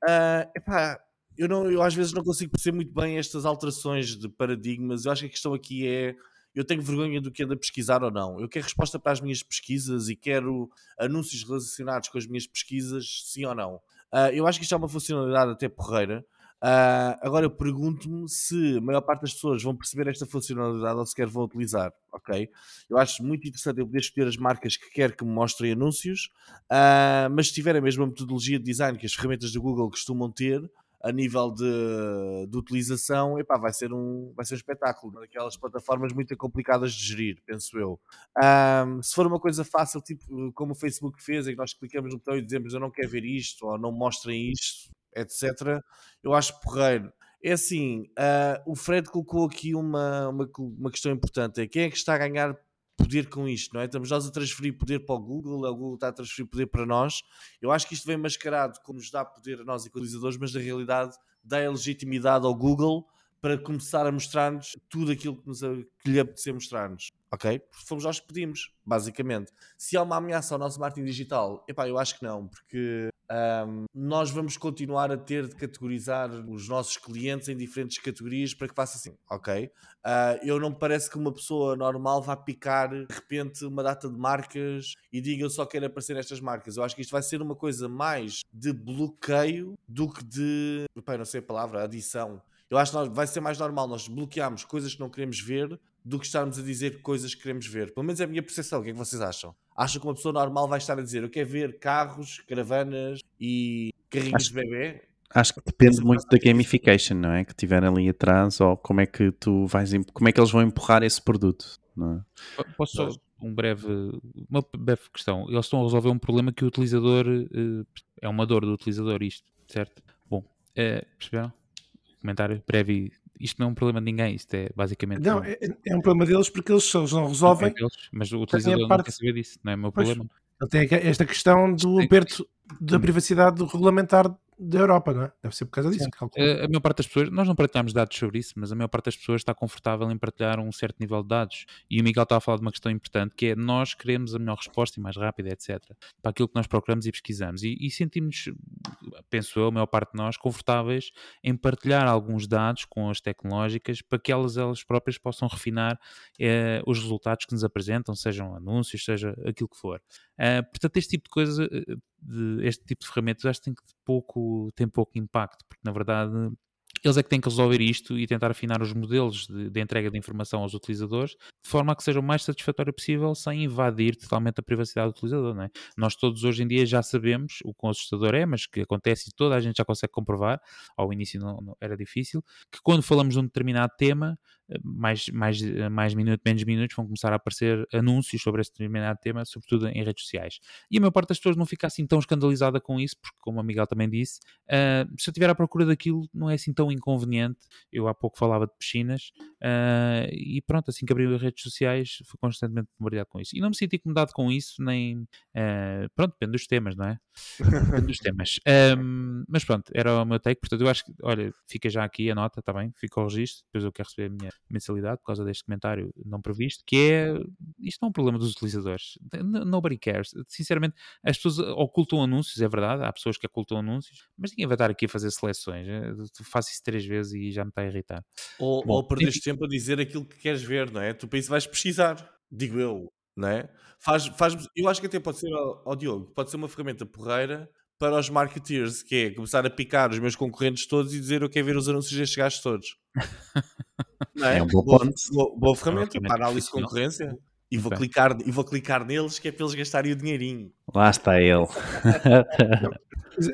eh, epá, eu, não, eu às vezes não consigo perceber muito bem estas alterações de paradigmas. Eu acho que a questão aqui é eu tenho vergonha do que anda a pesquisar ou não. Eu quero resposta para as minhas pesquisas e quero anúncios relacionados com as minhas pesquisas, sim ou não. Uh, eu acho que isto é uma funcionalidade até porreira. Uh, agora eu pergunto-me se a maior parte das pessoas vão perceber esta funcionalidade ou sequer vão utilizar, ok? Eu acho muito interessante eu poder escolher as marcas que quer que me mostrem anúncios, uh, mas se tiver a mesma metodologia de design que as ferramentas do Google costumam ter, a nível de, de utilização, epá, vai, ser um, vai ser um espetáculo. Daquelas plataformas muito complicadas de gerir, penso eu. Um, se for uma coisa fácil, tipo como o Facebook fez, em que nós clicamos no botão e dizemos eu não quero ver isto, ou não mostrem isto, etc., eu acho porreiro. É assim, uh, o Fred colocou aqui uma, uma, uma questão importante: é quem é que está a ganhar poder com isto, não é? Estamos nós a transferir poder para o Google, o Google está a transferir poder para nós. Eu acho que isto vem mascarado como nos dá poder a nós utilizadores, mas na realidade dá a legitimidade ao Google para começar a mostrar-nos tudo aquilo que, nos, que lhe apetecer mostrar-nos. Ok? Porque fomos nós que pedimos, basicamente. Se há uma ameaça ao nosso marketing digital, epá, eu acho que não, porque um, nós vamos continuar a ter de categorizar os nossos clientes em diferentes categorias para que faça assim, ok? Uh, eu não me parece que uma pessoa normal vá picar de repente uma data de marcas e diga eu só quero aparecer nestas marcas. Eu acho que isto vai ser uma coisa mais de bloqueio do que de, epá, não sei a palavra, adição. Eu acho que vai ser mais normal nós bloquearmos coisas que não queremos ver do que estarmos a dizer coisas que queremos ver. Pelo menos é a minha percepção. O que é que vocês acham? Acham que uma pessoa normal vai estar a dizer eu quero ver carros, caravanas e carrinhos acho, de bebê? Acho que depende muito da gamification, não é? Que tiver ali atrás ou como é que tu vais como é que eles vão empurrar esse produto, não é? Posso só um breve, uma breve questão. Eles estão a resolver um problema que o utilizador uh, é uma dor do utilizador, isto, certo? Bom, uh, perceberam? Comentário breve isto não é um problema de ninguém, isto é basicamente. Não, é, é um problema deles porque eles, eles não resolvem. É deles, mas o utilizador parte... não quer saber disso, não é o meu pois, problema. Ele tem esta questão do aperto da privacidade regulamentar da Europa, não é? Deve ser por causa disso. A, a maior parte das pessoas, nós não partilhamos dados sobre isso, mas a maior parte das pessoas está confortável em partilhar um certo nível de dados. E o Miguel está a falar de uma questão importante, que é nós queremos a melhor resposta e mais rápida, etc. Para aquilo que nós procuramos e pesquisamos. E, e sentimos, penso eu, a maior parte de nós, confortáveis em partilhar alguns dados com as tecnológicas para que elas, elas próprias possam refinar eh, os resultados que nos apresentam, sejam anúncios, seja aquilo que for. Uh, portanto, este tipo de coisa, eh, de, este tipo de ferramentas, acho que tem, pouco, tem pouco impacto, porque na verdade eles é que têm que resolver isto e tentar afinar os modelos de, de, entrega de informação aos utilizadores de forma a que seja o mais satisfatório possível sem invadir totalmente a privacidade do utilizador. Não é? Nós todos hoje em dia já sabemos o quão assustador é, mas que acontece e toda a gente já consegue comprovar, ao início não, não era difícil, que quando falamos de um determinado tema, mais, mais, mais minutos, menos minutos, vão começar a aparecer anúncios sobre esse determinado tema, sobretudo em redes sociais. E a maior parte das pessoas não fica assim tão escandalizada com isso, porque, como a Miguel também disse, uh, se eu estiver à procura daquilo, não é assim tão inconveniente. Eu há pouco falava de piscinas, uh, e pronto, assim que abri as redes sociais, fui constantemente bombardeado com isso. E não me senti incomodado com isso, nem. Uh, pronto, depende dos temas, não é? depende dos temas. [LAUGHS] Um, mas pronto, era o meu take, portanto, eu acho que, olha, fica já aqui a nota, está bem? Fica o registro, depois eu quero receber a minha mensalidade por causa deste comentário não previsto, que é isto não é um problema dos utilizadores. Nobody cares. Sinceramente, as pessoas ocultam anúncios, é verdade, há pessoas que ocultam anúncios, mas ninguém vai estar aqui a fazer seleções. Tu faço isso três vezes e já me está a irritar. Ou, Bom, ou perdes tempo a dizer aquilo que queres ver, não é? Tu isso vais pesquisar, digo eu, não é? Faz, faz, eu acho que até pode ser, ao Diogo, pode ser uma ferramenta porreira para os marketeers, que é começar a picar os meus concorrentes todos e dizer eu quero ver os anúncios destes gajos todos. [LAUGHS] é? é? um bom ponto. Boa, boa ferramenta é para análise de concorrência. E vou, clicar, e vou clicar neles que é para eles gastarem o dinheirinho. Lá está ele.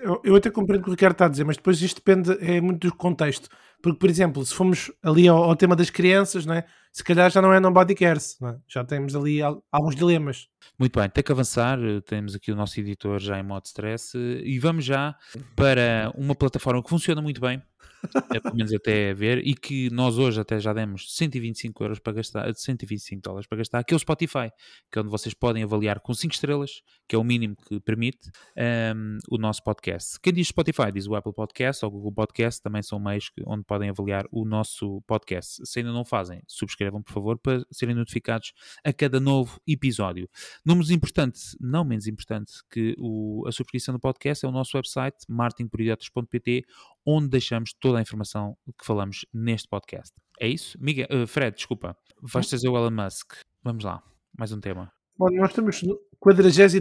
eu, eu até compreendo o que o Ricardo está a dizer, mas depois isto depende é muito do contexto. Porque, por exemplo, se formos ali ao, ao tema das crianças, não é? Se calhar já não é Nobody Cares, é? já temos ali alguns dilemas. Muito bem, tem que avançar, temos aqui o nosso editor já em modo stress e vamos já para uma plataforma que funciona muito bem, [LAUGHS] é, pelo menos até ver, e que nós hoje até já demos 125 euros para gastar, 125 dólares para gastar, que é o Spotify, que é onde vocês podem avaliar com 5 estrelas, que é o mínimo que permite um, o nosso podcast. Quem diz Spotify diz o Apple Podcast ou o Google Podcast, também são meios onde podem avaliar o nosso podcast. Se ainda não fazem, subscrevam por favor para serem notificados a cada novo episódio. Números importantes, não menos importante que o, a subscrição do podcast é o nosso website marketingporidiotas.pt onde deixamos toda a informação que falamos neste podcast. É isso? Miguel, uh, Fred, desculpa. Vais trazer o Elon Musk. Vamos lá, mais um tema. Bom, nós estamos no 43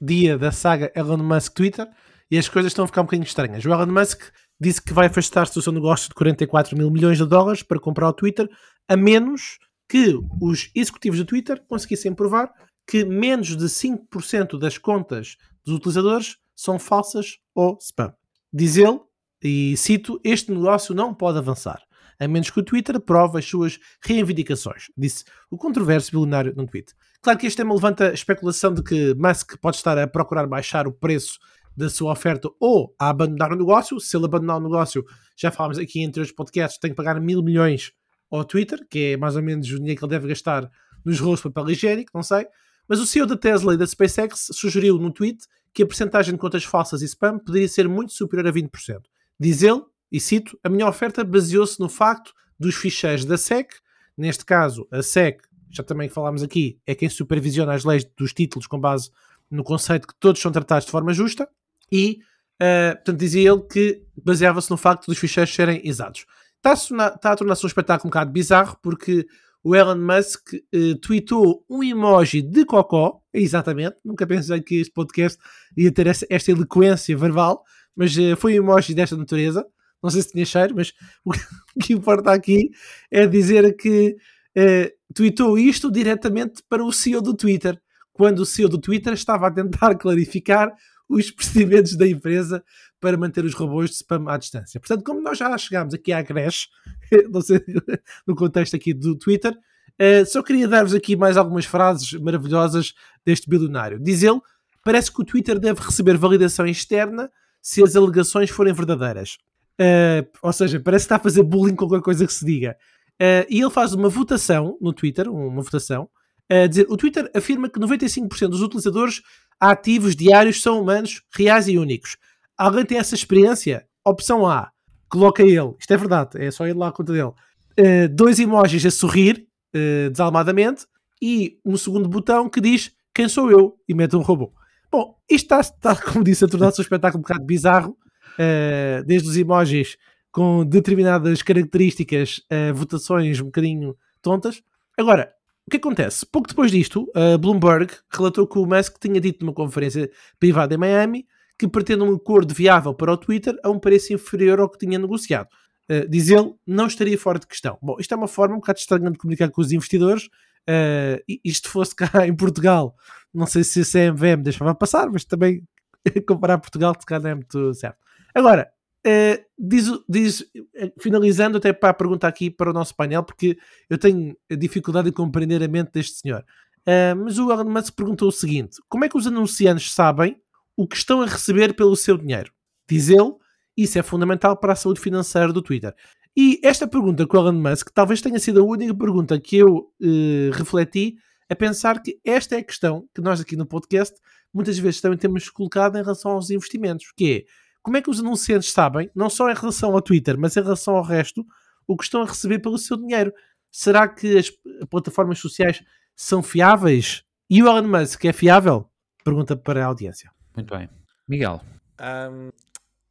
dia da saga Elon Musk Twitter e as coisas estão a ficar um bocadinho estranhas. O Elon Musk disse que vai afastar-se do seu negócio de 44 mil milhões de dólares para comprar o Twitter, a menos que os executivos do Twitter conseguissem provar que menos de 5% das contas dos utilizadores são falsas ou spam. Diz ele, e cito: Este negócio não pode avançar, a menos que o Twitter prove as suas reivindicações, disse o controverso bilionário num tweet. Claro que este tema levanta a especulação de que Musk pode estar a procurar baixar o preço da sua oferta ou a abandonar o negócio. Se ele abandonar o negócio, já falámos aqui entre os podcasts, tem que pagar mil milhões ao Twitter, que é mais ou menos o dinheiro que ele deve gastar nos rolos de papel higiênico, não sei. Mas o CEO da Tesla e da SpaceX sugeriu no tweet que a percentagem de contas falsas e spam poderia ser muito superior a 20%. Diz ele, e cito, a minha oferta baseou-se no facto dos ficheiros da SEC, neste caso a SEC, já também falámos aqui, é quem supervisiona as leis dos títulos com base no conceito que todos são tratados de forma justa, e, uh, portanto, dizia ele que baseava-se no facto dos ficheiros serem exatos. Está a, está a tornar-se um espetáculo um bocado bizarro, porque o Elon Musk uh, tweetou um emoji de cocó, exatamente, nunca pensei que este podcast ia ter esta, esta eloquência verbal, mas uh, foi um emoji desta natureza, não sei se tinha cheiro, mas [LAUGHS] o que importa aqui é dizer que uh, tweetou isto diretamente para o CEO do Twitter, quando o CEO do Twitter estava a tentar [LAUGHS] clarificar os procedimentos da empresa para manter os robôs de spam à distância. Portanto, como nós já chegámos aqui à creche, [LAUGHS] [LAUGHS] no contexto aqui do Twitter, uh, só queria dar-vos aqui mais algumas frases maravilhosas deste bilionário. Diz ele, parece que o Twitter deve receber validação externa se as alegações forem verdadeiras. Uh, ou seja, parece que está a fazer bullying com qualquer coisa que se diga. Uh, e ele faz uma votação no Twitter, uma votação, a dizer, o Twitter afirma que 95% dos utilizadores ativos diários são humanos, reais e únicos. Alguém tem essa experiência? Opção A, coloca ele, isto é verdade, é só ir lá à conta dele, uh, dois emojis a sorrir, uh, desalmadamente, e um segundo botão que diz quem sou eu, e mete um robô. Bom, isto está, está como disse, a tornar-se um espetáculo um bocado bizarro, uh, desde os emojis com determinadas características, votações um bocadinho tontas. Agora, o que acontece? Pouco depois disto, a Bloomberg relatou que o Musk tinha dito numa conferência privada em Miami que pretende um acordo viável para o Twitter a um preço inferior ao que tinha negociado. Uh, diz ele, não estaria fora de questão. Bom, isto é uma forma um bocado estranha de comunicar com os investidores. Uh, isto fosse cá [LAUGHS] em Portugal, não sei se a CMVM deixava passar, mas também [LAUGHS] comparar Portugal, se calhar não é muito certo. Agora, Uh, diz, diz, eh, finalizando até para a pergunta aqui para o nosso painel, porque eu tenho dificuldade em compreender a mente deste senhor. Uh, mas o Elon Musk perguntou o seguinte: como é que os anunciantes sabem o que estão a receber pelo seu dinheiro? Diz ele, isso é fundamental para a saúde financeira do Twitter. E esta pergunta com o Elon Musk talvez tenha sido a única pergunta que eu uh, refleti a pensar que esta é a questão que nós aqui no podcast muitas vezes também temos colocado em relação aos investimentos, que é como é que os anunciantes sabem, não só em relação ao Twitter, mas em relação ao resto, o que estão a receber pelo seu dinheiro? Será que as plataformas sociais são fiáveis? E o Elon Musk é fiável? Pergunta para a audiência. Muito bem. Miguel. Um,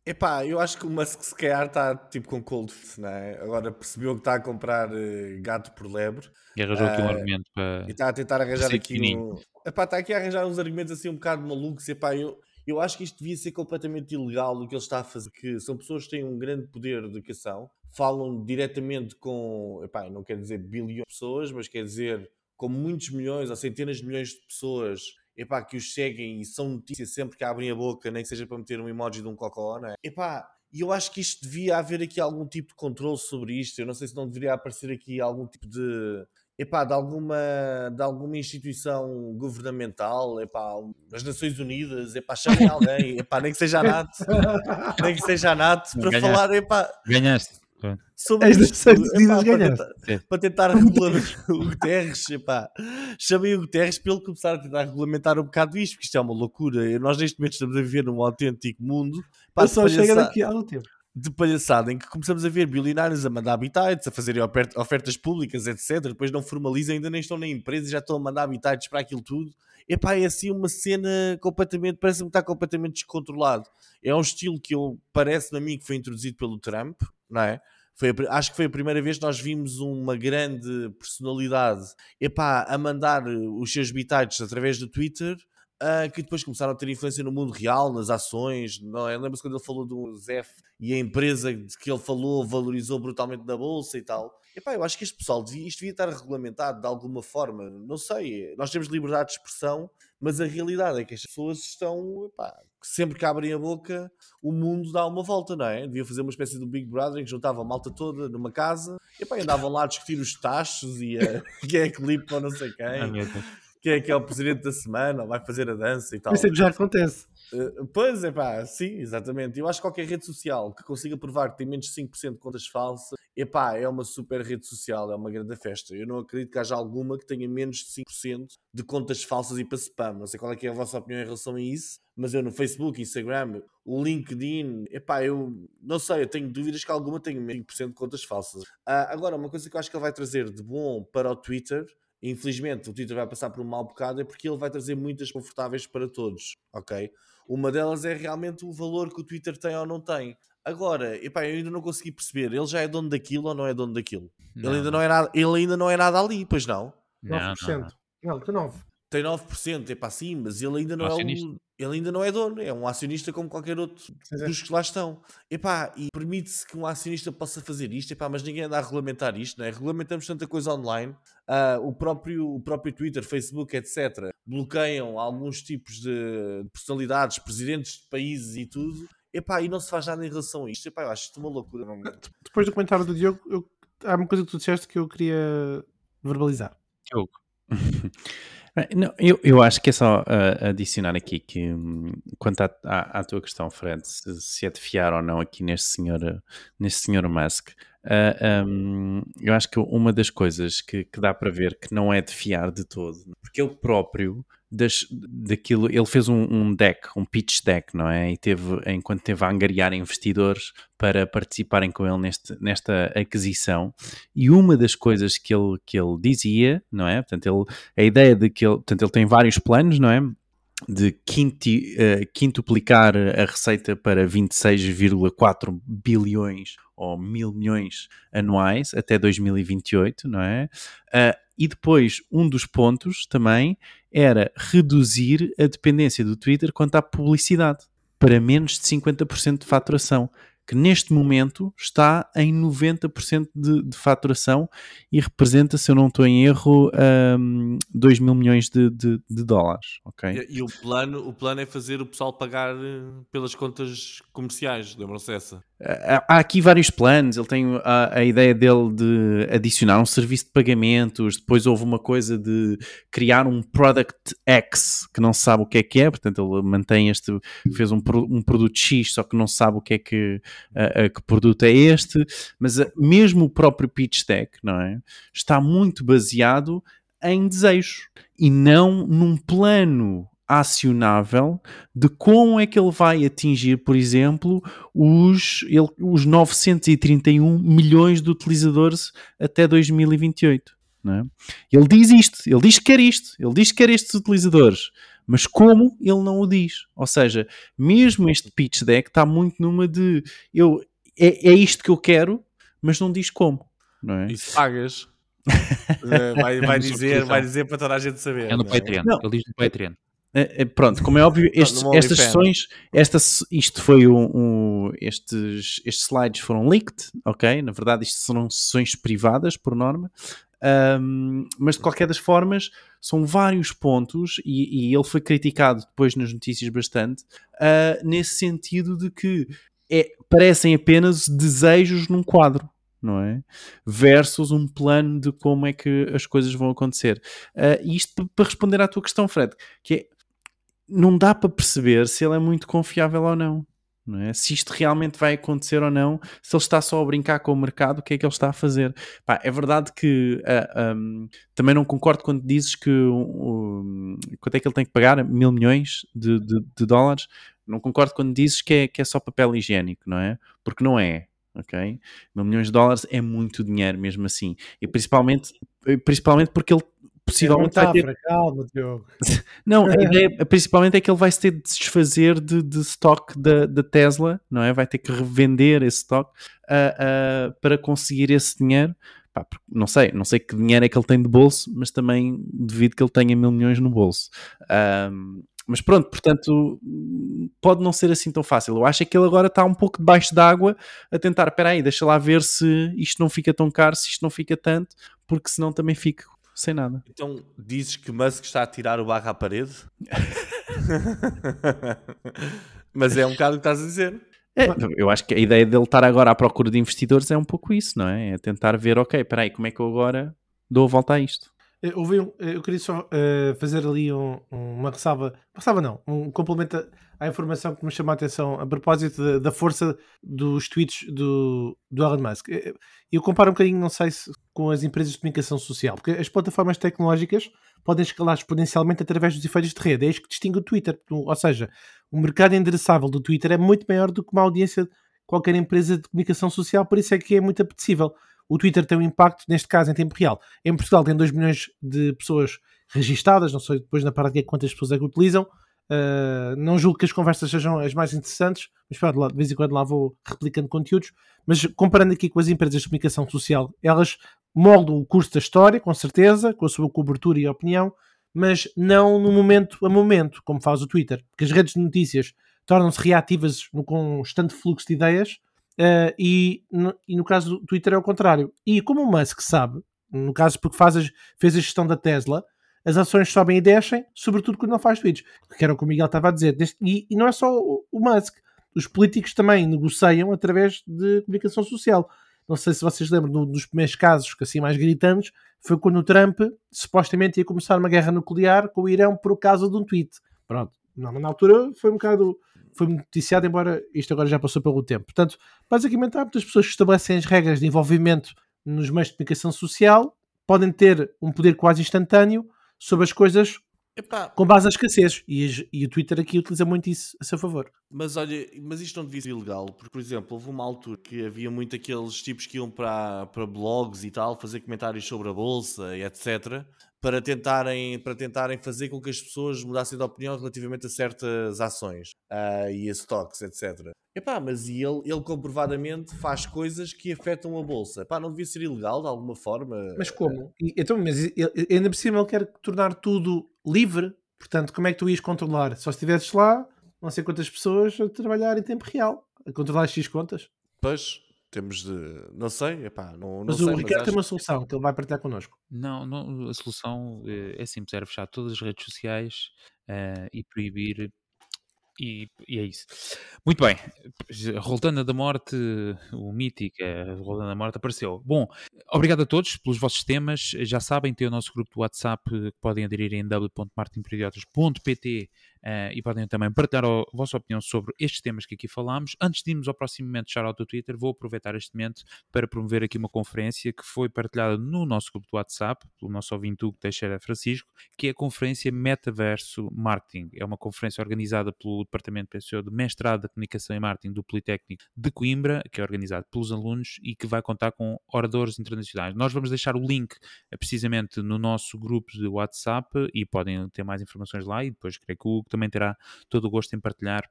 epá, eu acho que o Musk se calhar está tipo com cold feet, não é? Agora percebeu que está a comprar uh, gato por lebre. E arranjou uh, aqui um ah, argumento para... E está a tentar arranjar aqui um... Epá, está aqui a arranjar uns argumentos assim um bocado malucos. Epá, eu eu acho que isto devia ser completamente ilegal o que ele está a fazer, que são pessoas que têm um grande poder de educação, falam diretamente com, epá, não quer dizer bilhões de pessoas, mas quer dizer com muitos milhões ou centenas de milhões de pessoas epá, que os seguem e são notícias sempre que abrem a boca, nem que seja para meter um emoji de um cocó, não é? Epá, e eu acho que isto devia haver aqui algum tipo de controle sobre isto. Eu não sei se não deveria aparecer aqui algum tipo de epá, de, alguma, de alguma instituição governamental, epá, as Nações Unidas, epá, chamem alguém, [LAUGHS] epá, nem que seja a NATO, nem que seja a NATO, para Ganhaste. falar, epá, Ganhaste. Sobre as Nações Unidas para tentar, para tentar [LAUGHS] regulamentar o Guterres, epá, chamei o Guterres para ele começar a tentar regulamentar um bocado isto, porque isto é uma loucura. Nós neste momento estamos a viver num autêntico mundo. Pá, só chega daqui a algum tempo de palhaçada em que começamos a ver bilionários a mandar habitats, a fazerem ofertas públicas, etc. Depois não formalizam, ainda nem estão na empresa já estão a mandar habitats para aquilo tudo. Epá, é assim uma cena completamente, parece-me estar completamente descontrolado. É um estilo que eu, parece-me a mim que foi introduzido pelo Trump, não é? Foi acho que foi a primeira vez que nós vimos uma grande personalidade epá, a mandar os seus habitats através do Twitter uh, que depois começaram a ter influência no mundo real, nas ações. Não é? Lembra-se quando ele falou do Zef e a empresa de que ele falou valorizou brutalmente na bolsa e tal. Epá, eu acho que este pessoal devia, isto devia estar regulamentado de alguma forma. Não sei, nós temos liberdade de expressão, mas a realidade é que as pessoas estão, epá, sempre que abrem a boca, o mundo dá uma volta, não é? Devia fazer uma espécie de Big Brother em que juntava a malta toda numa casa e epá, andavam lá a discutir os tachos e a, [LAUGHS] quem é que limpa ou não sei quem. Quem é que é o presidente da semana, ou vai fazer a dança e tal. Isso é que já acontece. Uh, pois é pá, sim, exatamente. Eu acho que qualquer rede social que consiga provar que tem menos de 5% de contas falsas, epá, é uma super rede social, é uma grande festa. Eu não acredito que haja alguma que tenha menos de 5% de contas falsas e para spam. Não sei qual é, é a vossa opinião em relação a isso, mas eu no Facebook, Instagram, o LinkedIn, epá, eu não sei, eu tenho dúvidas que alguma tenha menos de 5% de contas falsas. Uh, agora, uma coisa que eu acho que ele vai trazer de bom para o Twitter infelizmente o Twitter vai passar por um mau bocado é porque ele vai trazer muitas confortáveis para todos, ok? Uma delas é realmente o valor que o Twitter tem ou não tem. Agora, epá, eu ainda não consegui perceber, ele já é dono daquilo ou não é dono daquilo? Não. Ele, ainda não é nada, ele ainda não é nada ali, pois não? não 9%. Não, não. não 9% tem 9%, é para sim, mas ele ainda não é um, ele ainda não é dono, é um acionista como qualquer outro dos que lá estão. Epá, e permite-se que um acionista possa fazer isto, epá, mas ninguém anda a regulamentar isto, não é? Regulamentamos tanta coisa online, uh, o, próprio, o próprio Twitter, Facebook, etc., bloqueiam alguns tipos de personalidades, presidentes de países e tudo, epá, e não se faz nada em relação a isto. Epá, eu acho isto uma loucura. Não... Depois do comentário do Diogo, eu, há uma coisa que tu disseste que eu queria verbalizar. Diogo. [LAUGHS] Não, eu, eu acho que é só uh, adicionar aqui que, um, quanto à, à, à, tua questão, Fred, se, se, é de fiar ou não aqui neste senhor, neste senhor Musk, uh, ah, um, eu acho que uma das coisas que, que, dá para ver que não é de fiar de todo, porque ele próprio das, daquilo, ele fez um, um, deck, um pitch deck, não é? E teve, enquanto teve a angariar investidores para participarem com ele neste, nesta aquisição, e uma das coisas que ele, que ele dizia, não é? Portanto, ele, a ideia de que ele, portanto, ele tem vários planos, não é? de quinti, uh, quintuplicar a receita para 26,4 bilhões ou mil milhões anuais até 2028, não é? Uh, e depois, um dos pontos também era reduzir a dependência do Twitter quanto à publicidade para menos de 50% de faturação que neste momento está em 90% de, de faturação e representa, se eu não estou em erro, um, 2 mil milhões de, de, de dólares. Okay? E, e, o, plano, o plano é fazer o pessoal pagar eh, pelas contas comerciais, lembram-se essa? Há aqui vários planos. Ele tem a, a, ideia dele de adicionar um serviço de pagamentos. Depois houve uma coisa de criar um Product X que não se sabe o que é que é. Portanto, ele mantém este, fez um, um produto X, só que não sabe o que é que a, a que produto é este, mas mesmo o próprio pitch deck, não é? Está muito baseado em desejos e não num plano acionável de como é que ele vai atingir, por exemplo, os, ele, os 931 milhões de utilizadores até 2028. É? Ele diz isto, ele diz que quer isto, ele diz que quer estes utilizadores, mas como ele não o diz. Ou seja, mesmo este pitch deck está muito numa de eu, é, é isto que eu quero, mas não diz como. Não é? E se pagas, eh, vai, vai, [LAUGHS] dizer, vai dizer para toda a gente saber. É no é? Patreon, ele diz no Patreon. É, é, pronto, como é óbvio, [LAUGHS] estes, estas sessões, esta, isto foi um, um, estes, estes slides foram leaked, ok? Na verdade, isto são sessões privadas, por norma, um, mas de qualquer das formas, são vários pontos, e, e, ele foi criticado depois nas notícias bastante, uh, nesse sentido de que é, parecem apenas desejos num quadro. Não é? Versus um plano de como é que as coisas vão acontecer. Uh, isto para responder à tua questão, Fred, que é não dá para perceber se ele é muito confiável ou não não é? Se isto realmente vai acontecer ou não, se ele está só a brincar com o mercado, o que é que ele está a fazer? Pá, é verdade que uh, ah, um, também não concordo quando dizes que um, quanto é que ele tem que pagar? Mil milhões de, de, de, dólares? Não concordo quando dizes que é, que é só papel higiênico, não é? Porque não é. Ok? Mil milhões de dólares é muito dinheiro mesmo assim. E principalmente, principalmente porque ele possivelmente é vai ter... calma, Diogo. [LAUGHS] não, a ideia [LAUGHS] principalmente é que ele vai se ter de desfazer de, de stock da, da Tesla, não é? Vai ter que revender esse stock uh, uh, para conseguir esse dinheiro. Pá, não sei, não sei que dinheiro é que ele tem de bolso, mas também devido que ele tenha mil milhões no bolso. Um, mas pronto, portanto, pode não ser assim tão fácil. Eu acho é que ele agora está um pouco debaixo d'água a tentar, espera aí, deixa lá ver se isto não fica tão caro, se isto não fica tanto, porque senão também fica sem nada. Então dizes que Musk está a tirar o barro à parede? [LAUGHS] Mas é um bocado o que estás a dizer. É, eu acho que a ideia dele estar agora à procura de investidores é um pouco isso, não é? É tentar ver, ok, espera aí, como é que eu agora dou a volta a isto? Eu, eu queria só uh, fazer ali um, uma ressalva, ressalva não, um complemento à informação que me chamou a atenção a propósito da, da força dos tweets do, do Elon Musk. Eu comparo um bocadinho, não sei se com as empresas de comunicação social, porque as plataformas tecnológicas podem escalar exponencialmente através dos efeitos de rede, é isso que distingue o Twitter. Ou seja, o mercado endereçável do Twitter é muito maior do que uma audiência de qualquer empresa de comunicação social, por isso é que é muito apetecível o Twitter tem um impacto, neste caso, em tempo real. Em Portugal tem 2 milhões de pessoas registadas, não sei depois na prática quantas pessoas é que utilizam. Uh, não julgo que as conversas sejam as mais interessantes, mas pronto, de vez em quando lá vou replicando conteúdos. Mas comparando aqui com as empresas de comunicação social, elas moldam o curso da história, com certeza, com a sua cobertura e opinião, mas não no momento a momento, como faz o Twitter. Porque as redes de notícias tornam-se reativas no constante fluxo de ideias Uh, e, no, e, no, caso do Twitter é o contrário. E como o Musk sabe, no caso porque faz as, fez a gestão da Tesla, as ações sobem e descem, sobretudo quando não faz tweets, que era o que o Miguel estava a dizer. E, e não é só o, o, Musk, os políticos também negociam através de comunicação social. Não sei se vocês lembram um dos primeiros casos, que assim mais gritantes, foi quando o Trump supostamente ia começar uma guerra nuclear com o Irão por causa de um tweet. Pronto, na altura foi um bocado foi noticiado, embora isto agora já passou pelo tempo. Portanto, basicamente, há muitas pessoas que estabelecem as regras de envolvimento nos meios de comunicação social, podem ter um poder quase instantâneo sobre as coisas Epá. com base na escassez. E, e, o Twitter aqui utiliza muito isso a seu favor. Mas olha, mas isto não devia ser ilegal, porque, por exemplo, houve uma altura que havia muito aqueles tipos que iam para, para blogs e tal, fazer comentários sobre a bolsa e etc para tentarem, para tentarem fazer com que as pessoas mudassem de opinião relativamente a certas ações uh, e a stocks, etc. Epá, mas ele, ele comprovadamente faz coisas que afetam a bolsa. Epá, não devia ser ilegal de alguma forma? Mas como? E, então, mas ainda por cima ele quer tornar tudo livre. Portanto, como é que tu ias controlar? Só se estivesses lá, não sei quantas pessoas a trabalhar em tempo real, a controlar X contas. Pois, temos de. Não sei, epá, não, não mas sei, o Ricardo mas tem uma solução que ele vai partilhar connosco. Não, não a solução é, é simples: era fechar todas as redes sociais uh, e proibir. E, e, é isso. Muito bem. Roltana da Morte, o mítico, a Roltana da Morte apareceu. Bom, obrigado a todos pelos vossos temas. Já sabem, tem o nosso grupo do WhatsApp que podem aderir em w.martinperidiotas.pt Uh, e podem também partilhar a vossa opinião sobre estes temas que aqui falámos. Antes de irmos ao próximo momento shout-out do Twitter, vou aproveitar este momento para promover aqui uma conferência que foi partilhada no nosso grupo do WhatsApp, pelo nosso ouvinte Hugo Teixeira Francisco, que é a conferência Metaverso Marketing. É uma conferência organizada pelo Departamento PCO de Mestrado de Comunicação e Marketing do Politécnico de Coimbra, que é organizado pelos alunos e que vai contar com oradores internacionais. Nós vamos deixar o link eh, precisamente no nosso grupo de WhatsApp e podem ter mais informações lá e depois creio que o também terá todo o gosto em partilhar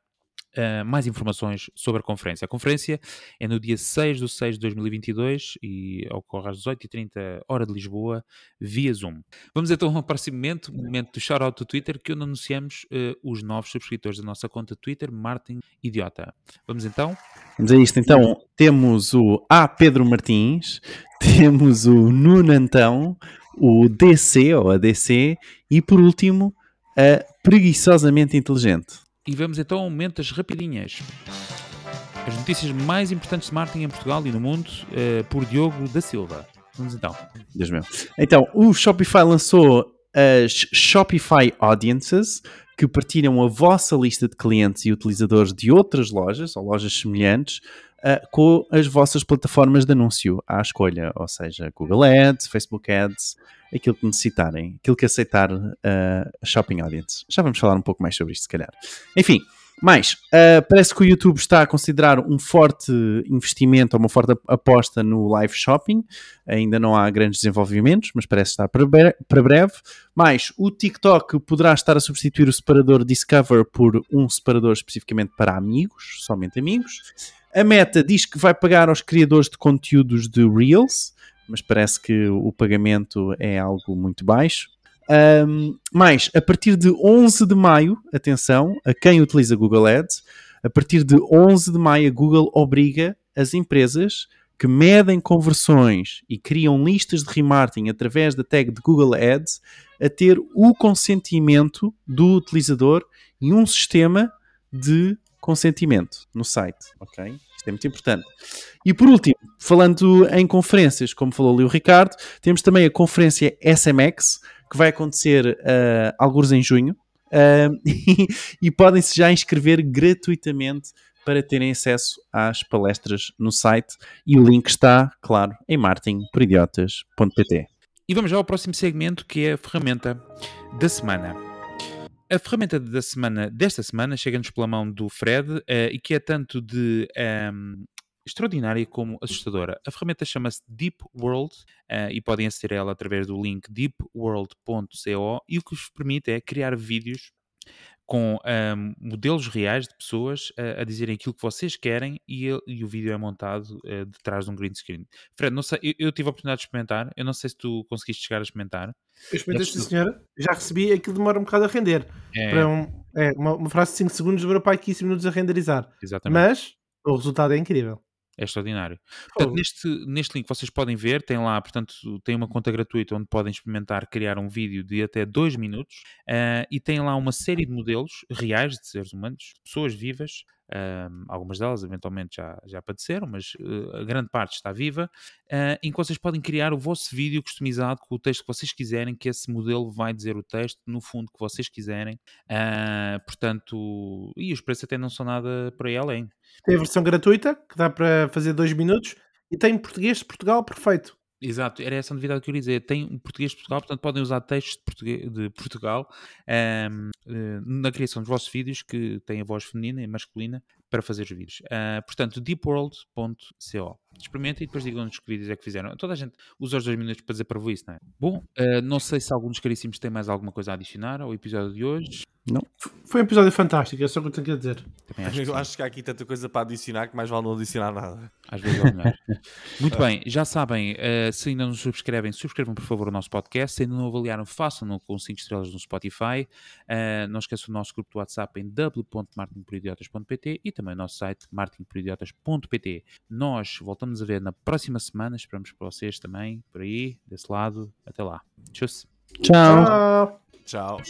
Uh, mais informações sobre a conferência. A conferência é no dia 6 de 6 de 2022 e ocorre às 18h30 hora de Lisboa, via Zoom. Vamos então ao próximo momento, momento do shout-out do Twitter, que onde anunciamos uh, os novos subscritores da nossa conta Twitter, Martin Idiota. Vamos então? Vamos a isto então. Temos o A. Pedro Martins, temos o Nunantão, o DC ou a DC e por último a preguiçosamente inteligente. E vamos então ao momento das rapidinhas. As notícias mais importantes de marketing em Portugal e no mundo, uh, por Diogo da Silva. Vamos então. Deus meu. Então, o Shopify lançou as Shopify Audiences, que partilham a vossa lista de clientes e utilizadores de outras lojas ou lojas semelhantes uh, com as vossas plataformas de anúncio à escolha, ou seja, Google Ads, Facebook Ads, aquilo que necessitarem, aquilo que aceitar uh, a Shopping Audience. Já vamos falar um pouco mais sobre isto, se calhar. Enfim, mais, uh, parece que o YouTube está a considerar um forte investimento, uma forte aposta no live shopping. Ainda não há grandes desenvolvimentos, mas parece estar para, breve. Para breve. Mais, o TikTok poderá estar a substituir o separador Discover por um separador especificamente para amigos, somente amigos. A Meta diz que vai pagar aos criadores de conteúdos de Reels mas parece que o pagamento é algo muito baixo. Um, mais, a partir de 11 de maio, atenção, a quem utiliza Google Ads, a partir de 11 de maio a Google obriga as empresas que medem conversões e criam listas de remarketing através da tag de Google Ads a ter o consentimento do utilizador e um sistema de consentimento no site, ok? Isto é muito importante. E por último, falando em conferências, como falou ali o Ricardo, temos também a conferência SMX, que vai acontecer uh, alguns em junho. Uh, e, [LAUGHS] e podem-se já inscrever gratuitamente para terem acesso às palestras no site e o link está, claro, em martinporidiotas.pt. E vamos já ao próximo segmento que é a ferramenta da semana. A ferramenta da semana, desta semana, chega-nos pela mão do Fred uh, e que é tanto de um, ehm, extraordinária como assustadora. A ferramenta chama-se Deep World uh, e podem aceder a ela através do link deepworld.co e o que vos permite é criar vídeos com um, modelos reais de pessoas uh, a dizerem aquilo que vocês querem e, ele, e o vídeo é montado uh, de trás de um green screen. Fred, não sei, eu, eu, tive a oportunidade de experimentar, eu não sei se tu conseguiste chegar a experimentar. Eu experimentei, sim, senhora, já recebi, aquilo demora um bocado a render. É, para um, é uma, uma, frase de 5 segundos demora para 15 minutos a renderizar. Exatamente. Mas o resultado é incrível. É extraordinário. Portanto, neste, neste link vocês podem ver, tem lá, portanto, tem uma conta gratuita onde podem experimentar criar um vídeo de até 2 minutos uh, e tem lá uma série de modelos reais de seres humanos, pessoas vivas, uh, algumas delas eventualmente já, já padeceram, mas uh, a grande parte está viva, em que vocês podem criar o vosso vídeo customizado com o texto que vocês quiserem, que esse modelo vai dizer o texto no fundo que vocês quiserem. portanto, e os preços até não são nada por aí além. Tem a versão gratuita, que dá para fazer dois minutos, e tem português de Portugal perfeito. Exato, era essa a novidade que eu queria dizer. Tem um português de Portugal, portanto podem usar textos de, português, de Portugal um, eh, na criação dos vossos vídeos, que têm a voz feminina e masculina, para fazer os vídeos. Uh, portanto, deepworld.co. Experimentem e depois digam-nos que vídeos é que fizeram. Toda a gente usa os dois minutos para dizer para isso, não é? Bom, uh, não sei se alguns caríssimos têm mais alguma coisa a adicionar ao episódio de hoje. Não. Foi um episódio fantástico, é só o que eu tenho a dizer. Acho eu acho que há aqui tanta coisa para adicionar que mais vale não adicionar nada. Às vezes é melhor. [LAUGHS] Muito bem, já sabem, uh, se ainda não subscrevem, subscrevam por favor o nosso podcast. Se ainda não avaliaram, façam-no com 5 estrelas no Spotify. Uh, não esqueçam o nosso grupo do WhatsApp em w.martinporidiotas.pt e também o nosso site martinporidiotas.pt. Nós voltamos a ver na próxima semana. Esperamos para vocês também, por aí, desse lado. Até lá. Tchau. Tchau. Tchau.